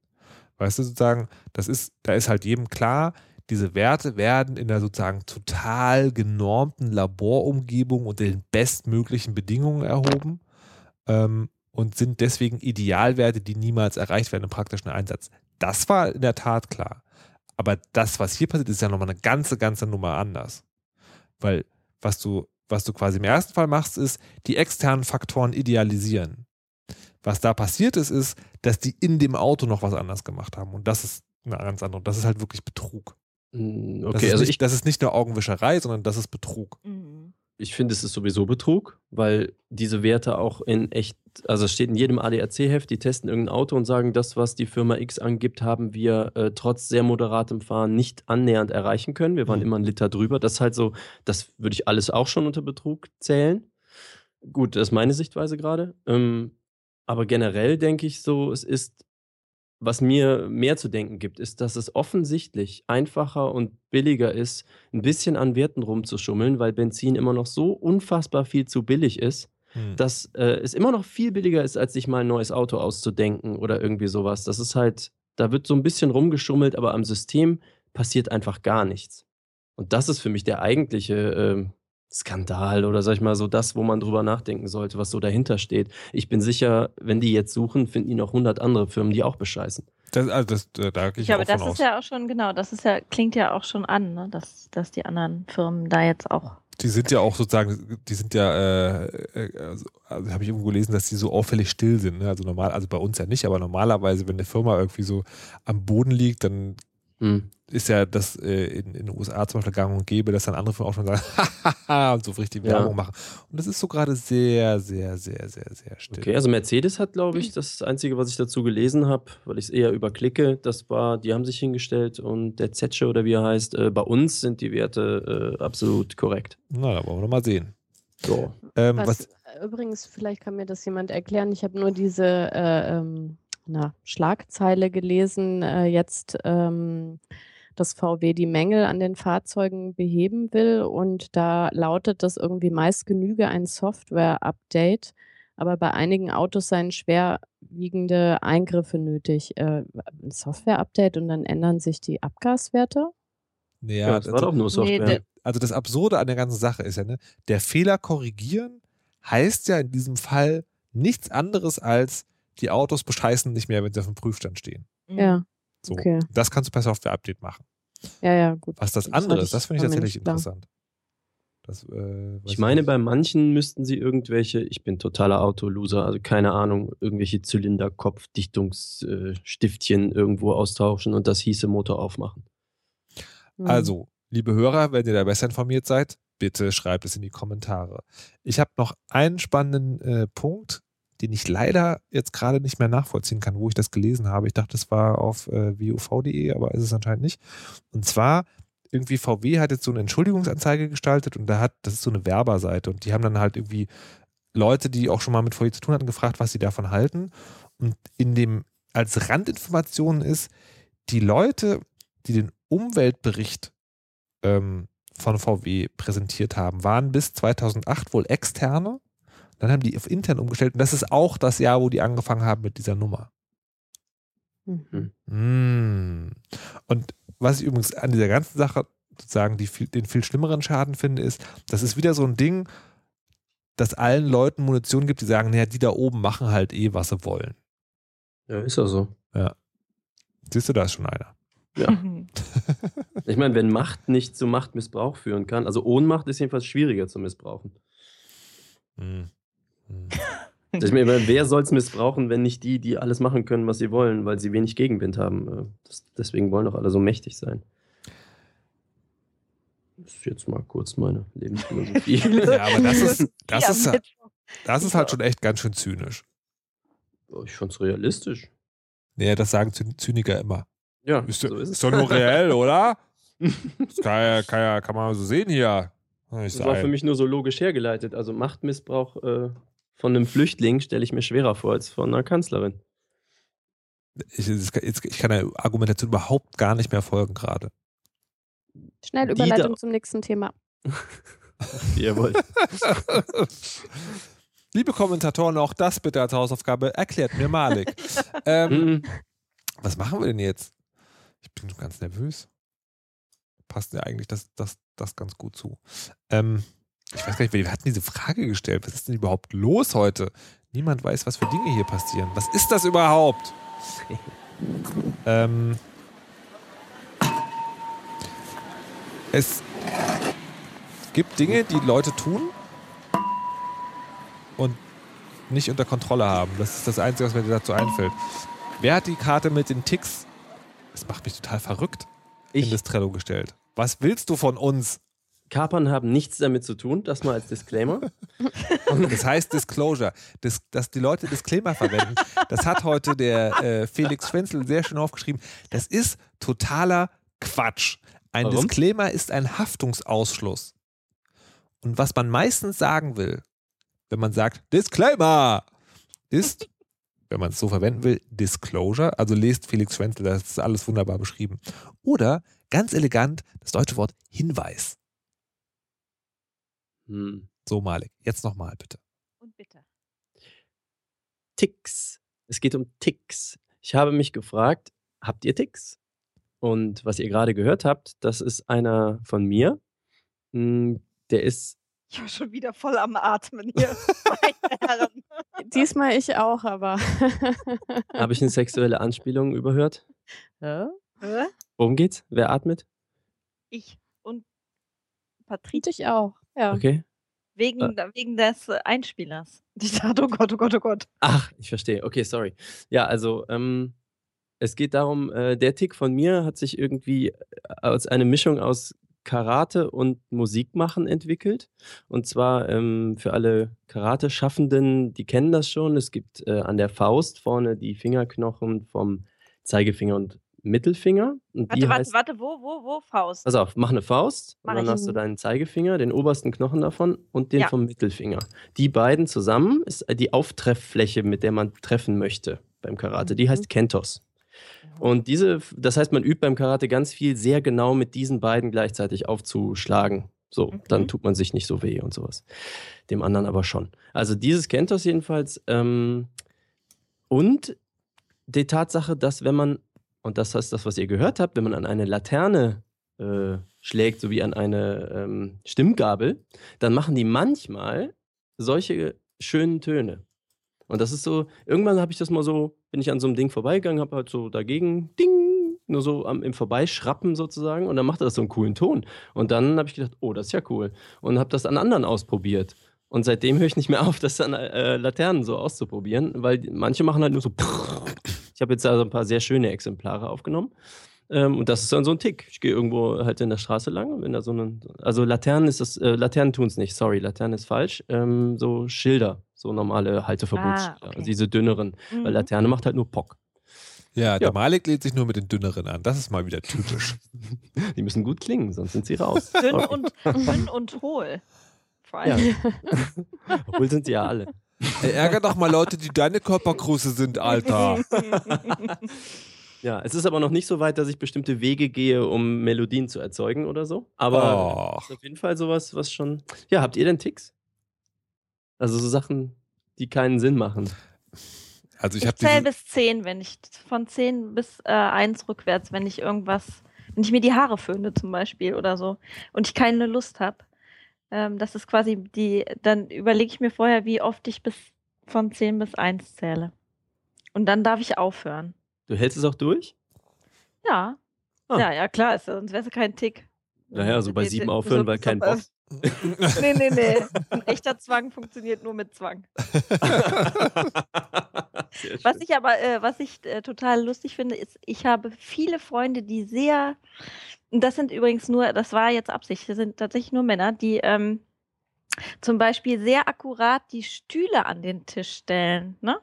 Weißt du, sozusagen, das ist, da ist halt jedem klar, diese Werte werden in der sozusagen total genormten Laborumgebung und den bestmöglichen Bedingungen erhoben ähm, und sind deswegen Idealwerte, die niemals erreicht werden im praktischen Einsatz. Das war in der Tat klar. Aber das, was hier passiert, ist ja nochmal eine ganze, ganze Nummer anders. Weil was du, was du quasi im ersten Fall machst, ist die externen Faktoren idealisieren. Was da passiert ist, ist, dass die in dem Auto noch was anders gemacht haben. Und das ist eine ganz andere. Das ist halt wirklich Betrug. Das, Okay, ist also nicht, ich, das ist nicht nur Augenwischerei, sondern das ist Betrug. ich finde, es ist sowieso Betrug, weil diese Werte auch in echt, also es steht in jedem ADAC-Heft, die testen irgendein Auto und sagen, das, was die Firma X angibt, haben wir äh, trotz sehr moderatem Fahren nicht annähernd erreichen können. Wir waren Mhm. immer einen Liter drüber. Das ist halt so, das würde ich alles auch schon unter Betrug zählen. Gut, das ist meine Sichtweise gerade. Ähm, aber generell denke ich so, es ist, was mir mehr zu denken gibt, ist, dass es offensichtlich einfacher und billiger ist, ein bisschen an Werten rumzuschummeln, weil Benzin immer noch so unfassbar viel zu billig ist, Hm. dass äh, es immer noch viel billiger ist, als sich mal ein neues Auto auszudenken oder irgendwie sowas. Das ist halt, da wird so ein bisschen rumgeschummelt, aber am System passiert einfach gar nichts. Und das ist für mich der eigentliche ähm, Skandal oder sag ich mal so das, wo man drüber nachdenken sollte, was so dahinter steht. Ich bin sicher, wenn die jetzt suchen, finden die noch 100 andere Firmen, die auch bescheißen. Das, also das, äh, da gehe ich Ja, auch aber das ist aus. ja auch schon, genau, das ist ja, klingt ja auch schon an, ne? dass, dass die anderen Firmen da jetzt auch. Die sind ja auch sozusagen, die sind ja, äh, äh, also, also habe ich irgendwo gelesen, dass die so auffällig still sind. Ne? Also normal, also bei uns ja nicht, aber normalerweise, wenn eine Firma irgendwie so am Boden liegt, dann Hm. Ist ja das äh, in, in den USA zum Beispiel gang und gäbe, dass dann andere Firmen auch schon sagen, hahaha, und so richtig Ja. Werbung machen. Und das ist so gerade sehr, sehr, sehr, sehr, sehr still. Okay, also Mercedes hat, glaube ich, das Einzige, was ich dazu gelesen habe, weil ich es eher überklicke, das war, die haben sich hingestellt und der Zetsche oder wie er heißt, äh, bei uns sind die Werte äh, absolut korrekt. Na, da wollen wir noch mal sehen. So. Ähm, Was, was, übrigens, vielleicht kann mir das jemand erklären. Ich habe nur diese äh, ähm, na, Schlagzeile gelesen, äh, jetzt, ähm, dass VW die Mängel an den Fahrzeugen beheben will und da lautet das irgendwie meist genüge ein Software-Update, aber bei einigen Autos seien schwerwiegende Eingriffe nötig. Äh, ein Software-Update und dann ändern sich die Abgaswerte? naja, Ja, das war doch nur Software. der- also das Absurde an der ganzen Sache ist ja, ne, der Fehler korrigieren heißt ja in diesem Fall nichts anderes als die Autos bescheißen nicht mehr, wenn sie auf dem Prüfstand stehen. Ja, So. okay. Das kannst du per Software-Update machen. Ja, ja, gut. Was das Das andere ist, das finde ich tatsächlich interessant. Das, äh, Ich meine, nicht. bei manchen müssten sie irgendwelche, ich bin totaler Autoloser, also keine Ahnung, irgendwelche Zylinderkopfdichtungsstiftchen irgendwo austauschen und das hieße Motor aufmachen. Hm. Also, liebe Hörer, wenn ihr da besser informiert seid, bitte schreibt es in die Kommentare. Ich habe noch einen spannenden äh, Punkt, den ich leider jetzt gerade nicht mehr nachvollziehen kann, wo ich das gelesen habe. Ich dachte, es war auf äh, wuv.de, aber ist es anscheinend nicht. Und zwar, irgendwie VW hat jetzt so eine Entschuldigungsanzeige gestaltet und da hat, das ist so eine Werberseite und die haben dann halt irgendwie Leute, die auch schon mal mit VW zu tun hatten, gefragt, was sie davon halten. Und in dem, als Randinformation ist, die Leute, die den Umweltbericht ähm, von VW präsentiert haben, waren bis 2008 wohl externe. Dann haben die auf intern umgestellt und das ist auch das Jahr, wo die angefangen haben mit dieser Nummer. Mhm. Mm. Und was ich übrigens an dieser ganzen Sache sozusagen die viel, den viel schlimmeren Schaden finde, ist, das ist wieder so ein Ding, dass allen Leuten Munition gibt, die sagen, naja, die da oben machen halt eh, was sie wollen. Ja, ist ja so. Ja. Siehst du, da ist schon einer. Ja. Ich meine, wenn Macht nicht zu Machtmissbrauch führen kann, also Ohnmacht ist jedenfalls schwieriger zu missbrauchen. Hm. Ich meine, wer soll es missbrauchen, wenn nicht die, die alles machen können, was sie wollen, weil sie wenig Gegenwind haben? Äh, Das, deswegen wollen doch alle so mächtig sein. Das ist jetzt mal kurz meine Lebensphilosophie. Ja, aber das ist, das ist, mit- das ist halt schon echt ganz schön zynisch. Ich fand's realistisch. Nee, das sagen Zyn- Zyniker immer. Ja, Ist, so ist ist doch nur reell, oder? Das kann, ja, kann, ja, kann man so sehen hier. Ich Das war für mich nur so logisch hergeleitet. Also Machtmissbrauch äh, von einem Flüchtling stelle ich mir schwerer vor als von einer Kanzlerin. Ich, ich kann der Argumentation überhaupt gar nicht mehr folgen gerade. Schnell Überleitung zum nächsten Thema. Wollt. Liebe Kommentatoren, auch das bitte als Hausaufgabe. Erklärt mir Malik. ähm, Mhm. was machen wir denn jetzt? Ich bin ganz nervös. Passt ja eigentlich das, das, das ganz gut zu. Ähm, ich weiß gar nicht, wer hat denn diese Frage gestellt? Was ist denn überhaupt los heute? Niemand weiß, was für Dinge hier passieren. Was ist das überhaupt? ähm, es gibt Dinge, die Leute tun und nicht unter Kontrolle haben. Das ist das Einzige, was mir dazu einfällt. Wer hat die Karte mit den Ticks? Das macht mich total verrückt. In das Trello gestellt. Was willst du von uns? Kapern haben nichts damit zu tun, das mal als Disclaimer. Das heißt Disclosure. Das, dass die Leute Disclaimer verwenden, das hat heute der äh, Felix Schwenzel sehr schön aufgeschrieben. Das ist totaler Quatsch. Ein Warum? Disclaimer ist ein Haftungsausschluss. Und was man meistens sagen will, wenn man sagt Disclaimer, ist, wenn man es so verwenden will, Disclosure. Also lest Felix Schwenzel, das ist alles wunderbar beschrieben. Oder ganz elegant das deutsche Wort Hinweis. Hm. So, Malik. Jetzt nochmal, bitte. Und bitte. Ticks. Es geht um Ticks. Ich habe mich gefragt, habt ihr Ticks? Und was ihr gerade gehört habt, das ist einer von mir. Hm, Der ist, Ich war schon wieder voll am Atmen hier. Meine Herren. Diesmal ich auch, aber. habe ich eine sexuelle Anspielung überhört? Hä? Hä? Worum geht's? Wer atmet? Ich und Patrick. Ich auch, ja. Okay. Wegen, wegen des äh, Einspielers. Ich dachte, oh Gott, oh Gott, oh Gott. Ach, ich verstehe. Okay, sorry. Ja, also ähm, es geht darum, äh, der Tick von mir hat sich irgendwie äh, als eine Mischung aus Karate und Musikmachen entwickelt. Und zwar ähm, für alle Karate-Schaffenden, die kennen das schon. Es gibt äh, an der Faust vorne die Fingerknochen vom Zeigefinger und Mittelfinger. Und die Warte, warte, heißt, warte, wo, wo, wo, Faust? Pass auf, mach eine Faust Mach und dann hast du deinen Zeigefinger, den obersten Knochen davon und den Ja. vom Mittelfinger. Die beiden zusammen ist die Auftrefffläche, mit der man treffen möchte beim Karate. Die Mhm. heißt Kentos. Und diese, das heißt, man übt beim Karate ganz viel sehr genau mit diesen beiden gleichzeitig aufzuschlagen. So, dann tut man sich nicht so weh und sowas. Dem anderen aber schon. Also dieses Kentos jedenfalls. Ähm, und die Tatsache, dass wenn man, und das heißt das, was ihr gehört habt, wenn man an eine Laterne äh, schlägt, sowie an eine ähm, Stimmgabel, dann machen die manchmal solche schönen Töne. Und das ist so, irgendwann habe ich das mal so, bin ich an so einem Ding vorbeigegangen, habe halt so dagegen, ding, nur so am, im Vorbeischrappen sozusagen und dann macht das so einen coolen Ton. Und dann habe ich gedacht, oh, das ist ja cool. Und habe das an anderen ausprobiert. Und seitdem höre ich nicht mehr auf, das an äh, Laternen so auszuprobieren, weil manche machen halt nur so. Ich habe jetzt also ein paar sehr schöne Exemplare aufgenommen. Ähm, und das ist dann so ein Tick. Ich gehe irgendwo halt in der Straße lang, und wenn da so ein, also Laternen ist das, äh, Laternen tun es nicht, sorry, Laternen ist falsch. Ähm, so Schilder, so normale Halteverbotsschilder, Ah, okay. also diese dünneren. Mhm. Weil Laterne macht halt nur Pock. Ja, der Ja. Malik lädt sich nur mit den dünneren an. Das ist mal wieder typisch. Die müssen gut klingen, sonst sind sie raus. Dünn Okay. und, dünn und hohl. Vor allem. Ja. Obwohl sind sie ja alle. Ärger doch mal Leute, die deine Körpergröße sind, Alter. Ja, es ist aber noch nicht so weit, dass ich bestimmte Wege gehe, um Melodien zu erzeugen oder so. Aber Och. ist auf jeden Fall sowas, was schon. Ja, habt ihr denn Ticks? Also so Sachen, die keinen Sinn machen. Also ich Ich habe zähle bis 10, wenn ich von 10 bis äh, 1 rückwärts, wenn ich irgendwas, wenn ich mir die Haare föhne zum Beispiel oder so und ich keine Lust habe. Ähm, das ist quasi die, dann überlege ich mir vorher, wie oft ich bis von 10 bis 1 zähle. Und dann darf ich aufhören. Du hältst es auch durch? Ja. Ah. Ja, ja, klar, ist, sonst wäre es kein Tick. Naja, so bei Nee, sieben nee, aufhören, so- weil kein Bock. Nee, nee, nee. Ein echter Zwang funktioniert nur mit Zwang. Was ich aber, äh, was ich äh, total lustig finde, ist, ich habe viele Freunde, die sehr, das sind übrigens nur, das war jetzt Absicht, das sind tatsächlich nur Männer, die ähm, zum Beispiel sehr akkurat die Stühle an den Tisch stellen. Ne?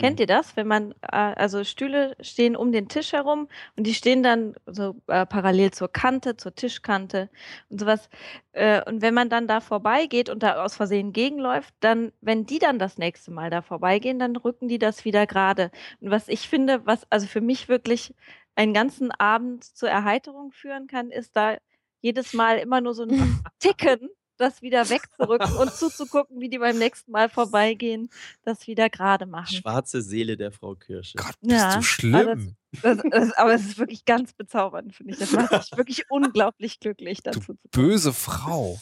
Kennt ihr das? Wenn man, äh, also Stühle stehen um den Tisch herum und die stehen dann so äh, parallel zur Kante, zur Tischkante und sowas. Äh, und wenn man dann da vorbeigeht und da aus Versehen gegenläuft, dann, wenn die dann das nächste Mal da vorbeigehen, dann rücken die das wieder gerade. Und was ich finde, was also für mich wirklich einen ganzen Abend zur Erheiterung führen kann, ist da jedes Mal immer nur so ein Ticken das wieder wegzurücken und zuzugucken, wie die beim nächsten Mal vorbeigehen, das wieder gerade machen. Schwarze Seele der Frau Kirsche. Gott, bist Ja, du schlimm. Das, das, aber es ist wirklich ganz bezaubernd, finde ich. Das macht mich wirklich unglaublich glücklich Du dazu. zu- böse Frau.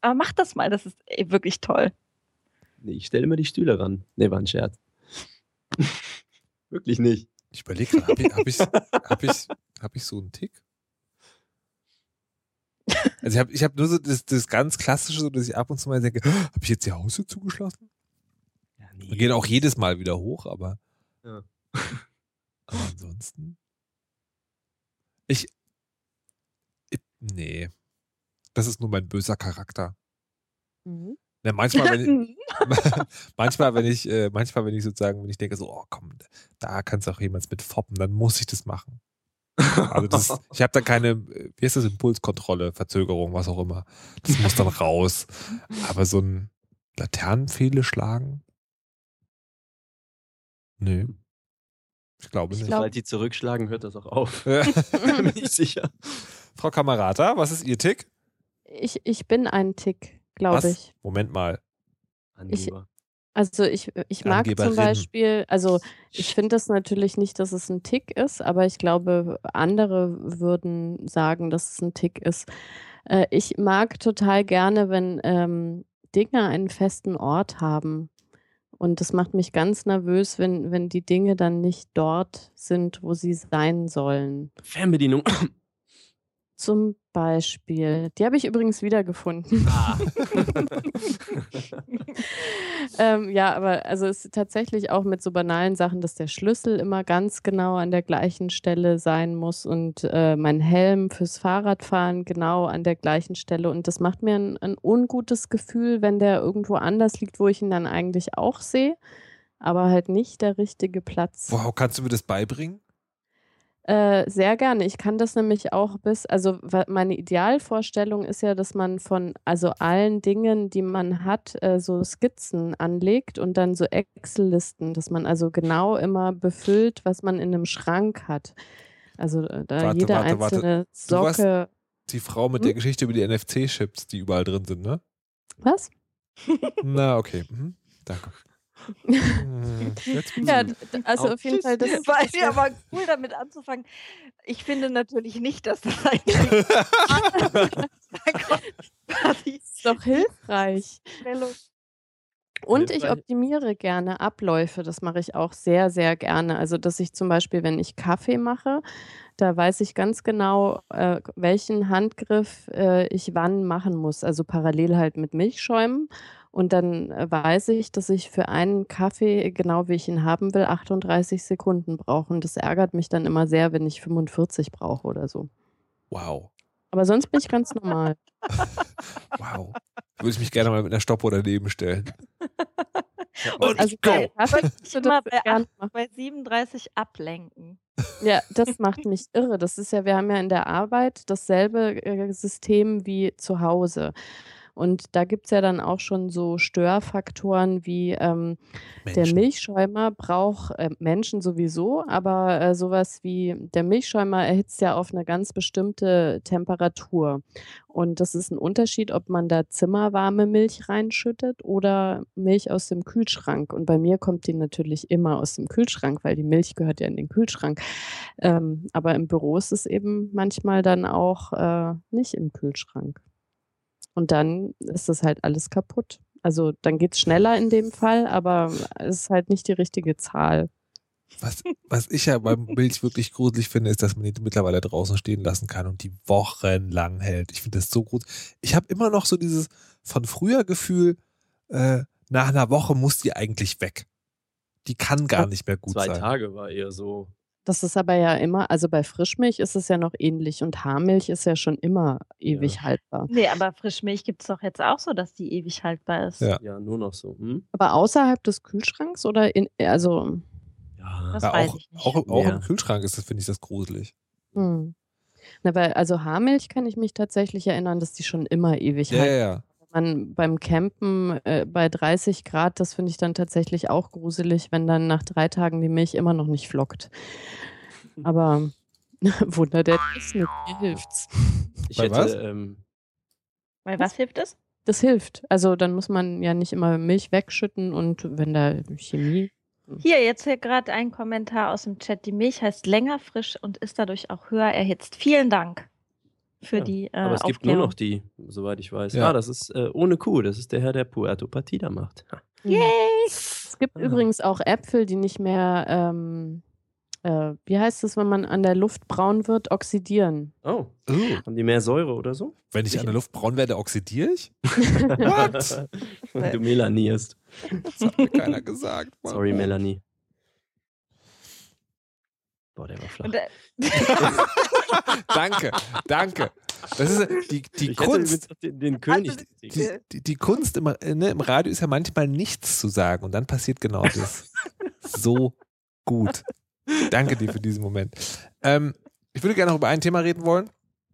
Aber mach das mal, das ist ey, wirklich toll. Nee, ich stelle immer die Stühle ran. Nee, war ein Scherz. Wirklich nicht. Ich überlege gerade, habe ich, hab ich, hab ich, hab ich so einen Tick? Also ich habe ich hab nur so das, das ganz klassische, so dass ich ab und zu mal denke, habe ich jetzt die Haustür zugeschlossen? Ja, Wir gehen auch jedes Mal wieder hoch, aber, Ja. aber ansonsten. Ich, ich. Nee. Das ist nur mein böser Charakter. Mhm. Ja, manchmal, wenn ich, manchmal, wenn ich, äh, manchmal, wenn ich sozusagen, wenn ich denke, so, oh komm, da kannst du auch jemand mit foppen, dann muss ich das machen. Also das, ich habe da keine, wie heißt das, Impulskontrolle, Verzögerung, was auch immer. Das muss dann raus. Aber so ein Laternenpfähle schlagen? Nö. Ich glaube Ich nicht. Sobald die zurückschlagen, hört das auch auf. Ja. Bin ich sicher. Frau Kamerata, was ist Ihr Tick? Ich, ich bin ein Tick, glaube ich. Moment mal. Angeber. Also ich, ich mag zum. Beispiel, also ich finde das natürlich nicht, dass es ein Tick ist, aber ich glaube, andere würden sagen, dass es ein Tick ist. Äh, ich mag total gerne, wenn ähm, Dinge einen festen Ort haben. Und das macht mich ganz nervös, wenn, wenn die Dinge dann nicht dort sind, wo sie sein sollen. Fernbedienung. Zum Beispiel, die habe ich übrigens wiedergefunden. Ah. ähm, ja, aber also es ist tatsächlich auch mit so banalen Sachen, dass der Schlüssel immer ganz genau an der gleichen Stelle sein muss und äh, mein Helm fürs Fahrradfahren genau an der gleichen Stelle. Und das macht mir ein, ein ungutes Gefühl, wenn der irgendwo anders liegt, wo ich ihn dann eigentlich auch sehe, aber halt nicht der richtige Platz. Wow, kannst du mir das beibringen? Äh, sehr gerne. Ich kann das nämlich auch bis, also meine Idealvorstellung ist ja, dass man von also allen Dingen, die man hat, äh, so Skizzen anlegt und dann so Excel-Listen, dass man also genau immer befüllt, was man in einem Schrank hat. Also äh, da Warte, jede warte, warte. einzelne warst- Socke. Die Frau mit Hm? der Geschichte über die NFC-Chips, die überall drin sind, ne? Was? Na, okay. Mhm. Danke. Jetzt bin Ja, also auf jeden Fall, das, War ja aber cool damit anzufangen. Ich finde natürlich nicht, dass das eigentlich ist doch hilfreich. Und ich optimiere gerne Abläufe. Das mache ich auch sehr, sehr gerne. Also, dass ich zum Beispiel, wenn ich Kaffee mache, da weiß ich ganz genau, äh, welchen Handgriff äh, ich wann machen muss. Also parallel halt mit Milchschäumen. Und dann äh, weiß ich, dass ich für einen Kaffee, genau wie ich ihn haben will, 38 Sekunden brauche. Und das ärgert mich dann immer sehr, wenn ich 45 brauche oder so. Wow. Aber sonst bin ich ganz normal. Wow. Würde ich mich gerne mal mit einer Stoppuhr daneben stellen. Und Also go. bei das bei, gerne acht- bei 37 ablenken. Ja, das macht mich irre. Das ist ja, wir haben ja in der Arbeit dasselbe äh, System wie zu Hause. Und da gibt es ja dann auch schon so Störfaktoren wie ähm, der. Milchschäumer braucht äh, Menschen sowieso, aber äh, sowas wie der Milchschäumer erhitzt ja auf eine ganz bestimmte Temperatur. Und das ist ein Unterschied, ob man da zimmerwarme Milch reinschüttet oder Milch aus dem Kühlschrank. Und bei mir kommt die natürlich immer aus dem Kühlschrank, weil die Milch gehört ja in den Kühlschrank. Ähm, aber im Büro ist es eben manchmal dann auch äh, nicht im Kühlschrank. Und dann ist das halt alles kaputt. Also dann geht es schneller in dem Fall, aber es ist halt nicht die richtige Zahl. Was, was ich ja beim Milch wirklich gruselig finde, ist, dass man die mittlerweile draußen stehen lassen kann und die wochenlang hält. Ich finde das so gut. Ich habe immer noch so dieses von früher Gefühl, äh, nach einer Woche muss die eigentlich weg. Die kann gar nicht mehr gut Zwei sein. Tage war eher so. Das ist aber ja immer, also bei Frischmilch ist es ja noch ähnlich und Haarmilch ist ja schon immer ewig haltbar. Nee, aber Frischmilch gibt es doch jetzt auch so, dass die ewig haltbar ist. Ja. Ja, nur noch so. Hm? Aber außerhalb des Kühlschranks oder in, also, Das Ja, weiß auch, ich nicht. auch, auch Ja. im Kühlschrank ist das, finde ich, das gruselig. hm. Na, weil, also Haarmilch kann ich mich tatsächlich erinnern, dass die schon immer ewig Ja, ja, haltbar ja. Man beim Campen äh, bei 30 Grad, das finde ich dann tatsächlich auch gruselig, wenn dann nach drei Tagen die Milch immer noch nicht flockt. Aber Wunder der Technik, mir hilft's. Ich Bei hätte, was? ähm, Weil was hilft es? Das hilft. Also dann muss man ja nicht immer Milch wegschütten und wenn da Chemie. Hier, jetzt hier gerade ein Kommentar aus dem Chat. Die Milch heißt länger frisch und ist dadurch auch höher erhitzt. Vielen Dank für ja. die äh, aber es gibt Aufklärung. nur noch die, soweit ich weiß. Ja. Ah, das ist äh, ohne Kuh. Das ist der Herr, der Puerto Partida macht. Yay! Es gibt übrigens auch Äpfel, die nicht mehr, ähm, äh, wie heißt es, wenn man an der Luft braun wird, oxidieren. Oh, Oh, haben die mehr Säure oder so? wenn ich an der Luft braun werde, oxidiere ich? What? du melanierst. Das hat mir keiner gesagt. Mann. Sorry, Melanie. Boah, der war flach. Danke, danke. Das ist die, die ich Kunst. den, den König. Die, die, die Kunst im, ne, im Radio ist ja manchmal nichts zu sagen und dann passiert genau das. so gut. Danke dir für diesen Moment. Ähm, ich würde gerne noch über ein Thema reden wollen.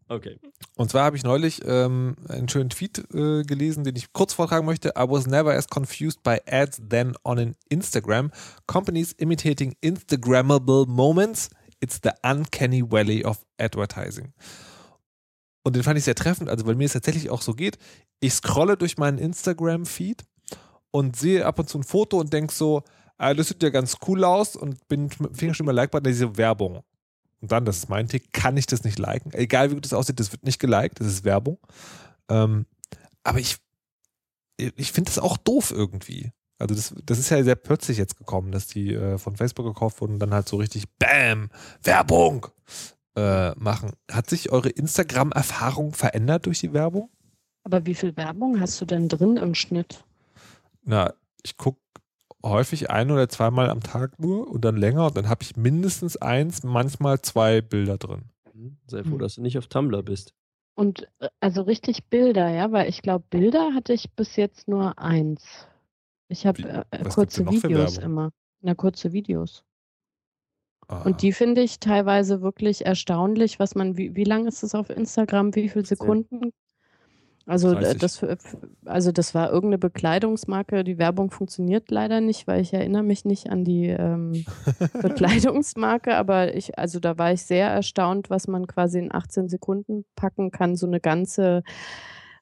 Okay. Und zwar habe ich neulich ähm, einen schönen Tweet äh, gelesen, den ich kurz vortragen möchte. I was never as confused by ads than on an Instagram. Companies imitating Instagrammable moments. It's the uncanny valley of advertising. Und den fand ich sehr treffend, also weil mir es tatsächlich auch so geht. Ich scrolle durch meinen Instagram-Feed und sehe ab und zu ein Foto und denke so, ah, das sieht ja ganz cool aus und bin mit dem Finger schon mal Like-Button, diese Werbung. Und dann, das ist mein Tick, kann ich das nicht liken. Egal wie gut das aussieht, das wird nicht geliked, das ist Werbung. Ähm, aber ich, ich finde das auch doof irgendwie. Also das, das ist ja sehr plötzlich jetzt gekommen, dass die äh, von Facebook gekauft wurden und dann halt so richtig BAM, Werbung äh, machen. Hat sich eure Instagram-Erfahrung verändert durch die Werbung? Aber wie viel Werbung hast du denn drin im Schnitt? Na, ich gucke häufig ein oder zweimal am Tag nur und dann länger und dann habe ich mindestens eins, manchmal zwei Bilder drin. Sei froh, dass du nicht auf Tumblr bist. Und äh, also richtig Bilder, ja, weil ich glaube, Bilder hatte ich bis jetzt nur eins. Ich habe äh, äh, kurze Videos immer. Na, kurze Videos. Ah. Und die finde ich teilweise wirklich erstaunlich, was man, wie, wie lang ist es auf Instagram, wie viele Sekunden? Also äh, 30. das, für- also das war irgendeine Bekleidungsmarke. Die Werbung funktioniert leider nicht, weil ich erinnere mich nicht an die ähm, Bekleidungsmarke, aber ich, also da war ich sehr erstaunt, was man quasi in 18 Sekunden packen kann, so eine ganze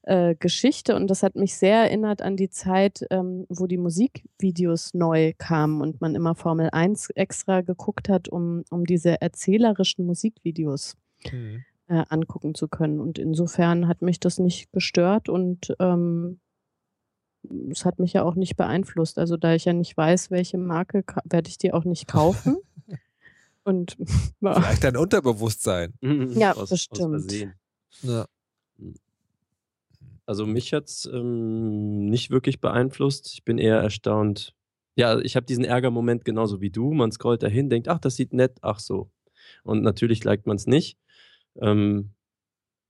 äh, Geschichte. Und das hat mich sehr erinnert an die Zeit, ähm, wo die Musikvideos neu kamen und man immer Formel 1 extra geguckt hat, um, um diese erzählerischen Musikvideos Hm. Äh, angucken zu können. Und insofern hat mich das nicht gestört und ähm, es hat mich ja auch nicht beeinflusst. Also da ich ja nicht weiß, welche Marke, werde ich die auch nicht kaufen. und. Vielleicht ein Unterbewusstsein. Ja, aus, bestimmt. Aus. Ja. Also mich hat es ähm, nicht wirklich beeinflusst. Ich bin eher erstaunt. Ja, ich habe diesen Ärgermoment genauso wie du. Man scrollt dahin, denkt, ach, das sieht nett, ach so. Und natürlich liked man es nicht. Ähm,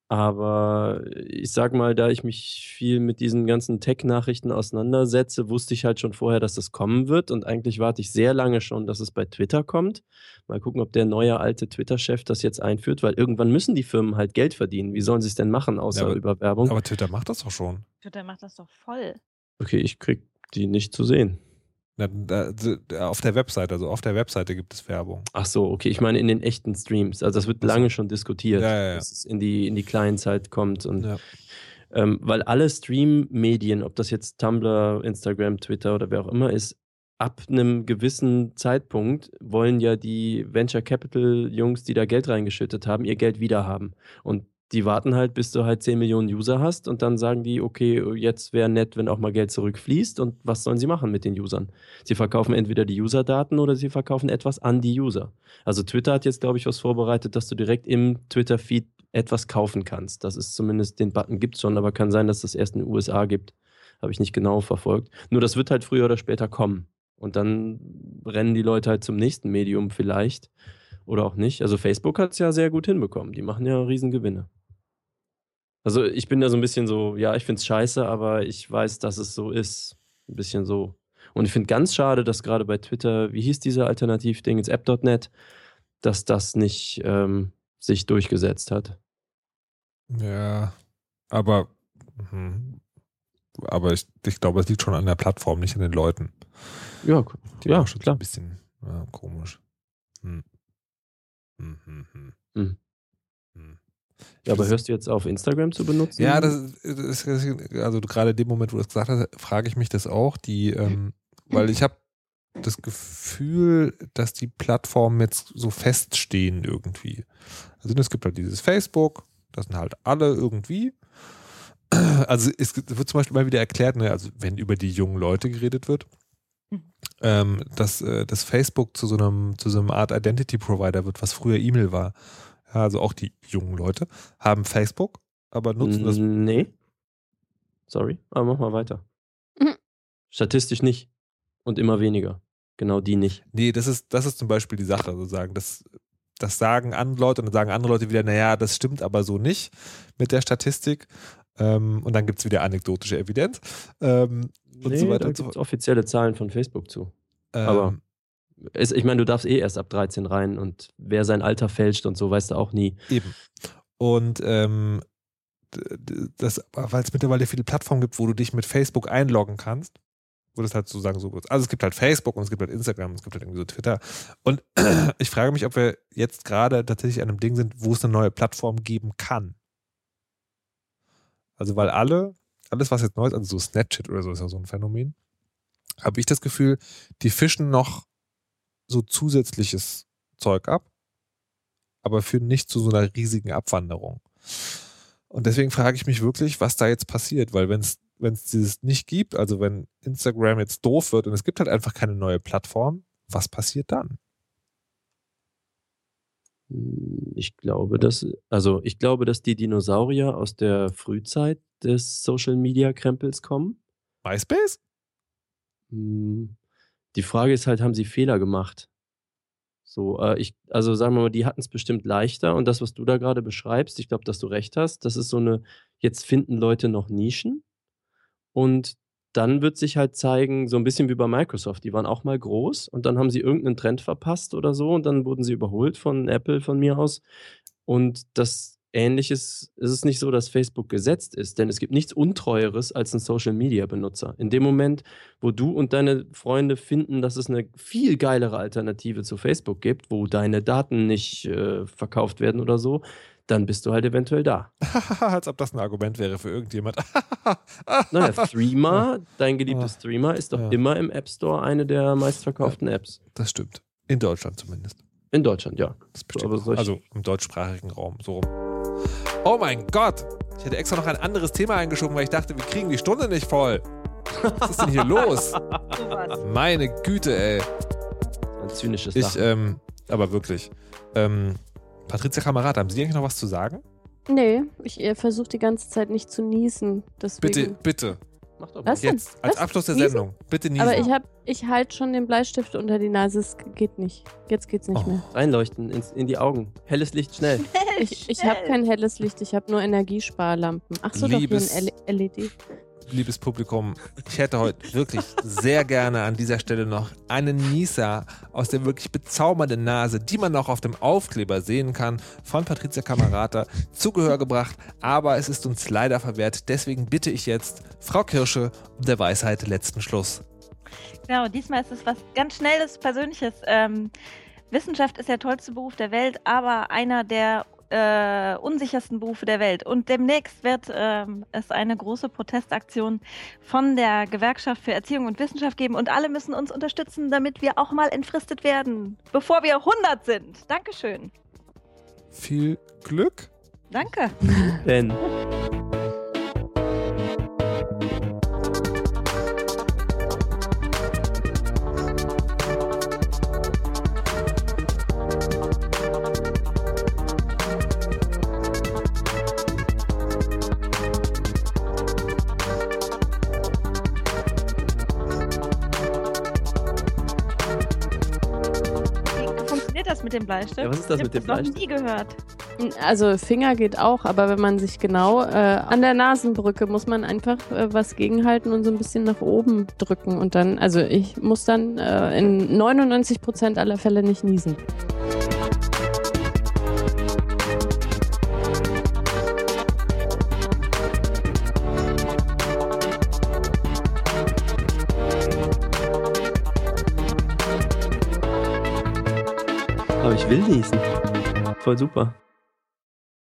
aber ich sag mal, da ich mich viel mit diesen ganzen Tech-Nachrichten auseinandersetze, wusste ich halt schon vorher, dass das kommen wird. Und eigentlich warte ich sehr lange schon, dass es bei Twitter kommt. Mal gucken, ob der neue alte Twitter-Chef das jetzt einführt, weil irgendwann müssen die Firmen halt Geld verdienen. Wie sollen sie es denn machen, außer Ja, aber- über Werbung? Aber Twitter macht das doch schon. Twitter macht das doch voll. Okay, ich krieg die nicht zu sehen. Auf der Webseite, also auf der Webseite gibt es Werbung. Ach so, okay, ich meine in den echten Streams. Also das wird lange schon diskutiert, Ja, ja, ja. dass es in die, in die Clients halt kommt. Und, ähm, weil alle Stream-Medien, ob das jetzt Tumblr, Instagram, Twitter oder wer auch immer ist, ab einem gewissen Zeitpunkt wollen ja die Venture Capital Jungs, die da Geld reingeschüttet haben, ihr Geld wieder haben. Und die warten halt, bis du halt 10 Millionen User hast und dann sagen die, okay, jetzt wäre nett, wenn auch mal Geld zurückfließt. Und was sollen sie machen mit den Usern? Sie verkaufen entweder die User-Daten oder sie verkaufen etwas an die User. Also Twitter hat jetzt, glaube ich, was vorbereitet, dass du direkt im Twitter-Feed etwas kaufen kannst. Das ist zumindest, den Button gibt es schon, aber kann sein, dass das erst in den USA gibt. Habe ich nicht genau verfolgt. Nur das wird halt früher oder später kommen. Und dann rennen die Leute halt zum nächsten Medium vielleicht. Oder auch nicht. Also Facebook hat es ja sehr gut hinbekommen. Die machen ja Riesengewinne. Also ich bin da so ein bisschen so, ja, ich finde es scheiße, aber ich weiß, dass es so ist. Ein bisschen so. Und ich finde ganz schade, dass gerade bei Twitter, wie hieß dieser Alternativding, jetzt app.net, dass das nicht ähm, sich durchgesetzt hat. Ja, aber, mhm. aber ich, ich glaube, es liegt schon an der Plattform, nicht an den Leuten. Ja, Die ja, schon klar. ein bisschen ja, komisch. Hm. Hm, hm, hm. Hm. Ja, aber hörst du jetzt auf, Instagram zu benutzen? Ja, das ist, das ist also gerade in dem Moment, wo du das gesagt hast, frage ich mich das auch, die, ähm, weil ich habe das Gefühl, dass die Plattformen jetzt so feststehen irgendwie. Also es gibt halt dieses Facebook, das sind halt alle irgendwie. Also es wird zum Beispiel mal wieder erklärt, ne, also wenn über die jungen Leute geredet wird, ähm, dass äh, das Facebook zu so einem zu so einer Art Identity Provider wird, was früher E-Mail war. Also auch die jungen Leute haben Facebook, aber nutzen das Nee. Sorry, aber mach mal weiter. Mhm. Statistisch nicht. Und immer weniger. Genau die nicht. Nee, das ist, das ist zum Beispiel die Sache, sozusagen. Das, das sagen andere Leute und dann sagen andere Leute wieder, naja, das stimmt aber so nicht mit der Statistik. Ähm, und dann gibt es wieder anekdotische Evidenz. Ähm, und nee, so weiter da und so gibt's fort. offizielle Zahlen von Facebook zu. Ähm, aber es, ich meine, du darfst eh erst ab 13 rein und wer sein Alter fälscht und so, weißt du auch nie. Eben. Und ähm, das, weil es mittlerweile viele Plattformen gibt, wo du dich mit Facebook einloggen kannst, wo das halt sozusagen so wird. Also es gibt halt Facebook und es gibt halt Instagram, es gibt halt irgendwie so Twitter. Und ich frage mich, ob wir jetzt gerade tatsächlich an einem Ding sind, wo es eine neue Plattform geben kann. Also weil alle, alles was jetzt neu ist, also so Snapchat oder so ist ja so ein Phänomen, habe ich das Gefühl, die fischen noch so zusätzliches Zeug ab, aber führen nicht zu so einer riesigen Abwanderung. Und deswegen frage ich mich wirklich, was da jetzt passiert, weil wenn es wenn es dieses nicht gibt, also wenn Instagram jetzt doof wird und es gibt halt einfach keine neue Plattform, was passiert dann? Ich glaube, dass, also ich glaube, dass die Dinosaurier aus der Frühzeit des Social Media Krempels kommen. MySpace? Hm, Die Frage ist halt, haben sie Fehler gemacht? So, äh, ich, also sagen wir mal, die hatten es bestimmt leichter und das, was du da gerade beschreibst, ich glaube, dass du recht hast, das ist so eine, jetzt finden Leute noch Nischen und dann wird sich halt zeigen, so ein bisschen wie bei Microsoft, die waren auch mal groß und dann haben sie irgendeinen Trend verpasst oder so und dann wurden sie überholt von Apple von mir aus. Und das Ähnliches ist es nicht so, dass Facebook gesetzt ist, denn es gibt nichts Untreueres als ein Social Media Benutzer. In dem Moment, wo du und deine Freunde finden, dass es eine viel geilere Alternative zu Facebook gibt, wo deine Daten nicht äh, verkauft werden oder so, dann bist du halt eventuell da. Als ob das ein Argument wäre für irgendjemand. Naja, Threema, dein geliebtes Threema, ist doch Ja. immer im App Store eine der meistverkauften Apps. Das stimmt. In Deutschland zumindest. In Deutschland, ja. Solche- also im deutschsprachigen Raum, so rum. Oh mein Gott! Ich hätte extra noch ein anderes Thema eingeschoben, weil ich dachte, wir kriegen die Stunde nicht voll. Was ist denn hier los? Meine Güte, ey. Ein zynisches Ich, Lachen. ähm, aber wirklich. Ähm, Patricia Kamerad, haben Sie eigentlich noch was zu sagen? Nee, ich versuche die ganze Zeit nicht zu niesen. Deswegen. Bitte, bitte. Mach doch Was denn? Jetzt, als Was? Abschluss der Niesen? Sendung. Bitte niesen. Aber ich hab, ich halte schon den Bleistift unter die Nase. Es geht nicht. Jetzt geht's nicht Oh. mehr. Reinleuchten ins, in die Augen. Helles Licht, schnell. Ich, ich habe kein helles Licht. Ich habe nur Energiesparlampen. Ach so, Liebes- doch hier ein LED. Liebes Publikum, ich hätte heute wirklich sehr gerne an dieser Stelle noch einen Nieser aus der wirklich bezaubernden Nase, die man noch auf dem Aufkleber sehen kann, von Patricia Kamerata zu Gehör gebracht, aber es ist uns leider verwehrt. Deswegen bitte ich jetzt Frau Kirsche um der Weisheit letzten Schluss. Genau, diesmal ist es was ganz Schnelles, Persönliches. Ähm, Wissenschaft ist der tollste Beruf der Welt, aber einer der äh, unsichersten Berufe der Welt. Und demnächst wird ähm, es eine große Protestaktion von der Gewerkschaft für Erziehung und Wissenschaft geben und alle müssen uns unterstützen, damit wir auch mal entfristet werden, bevor wir 100 sind. Dankeschön. Viel Glück. Danke. Denn mit dem Bleistift? Ja, was ist das ich mit dem das Bleistift? noch nie gehört. Also Finger geht auch, aber wenn man sich genau äh, an der Nasenbrücke muss man einfach äh, was gegenhalten und so ein bisschen nach oben drücken und dann, also ich muss dann äh, in 99% aller Fälle nicht ich niesen. Voll super.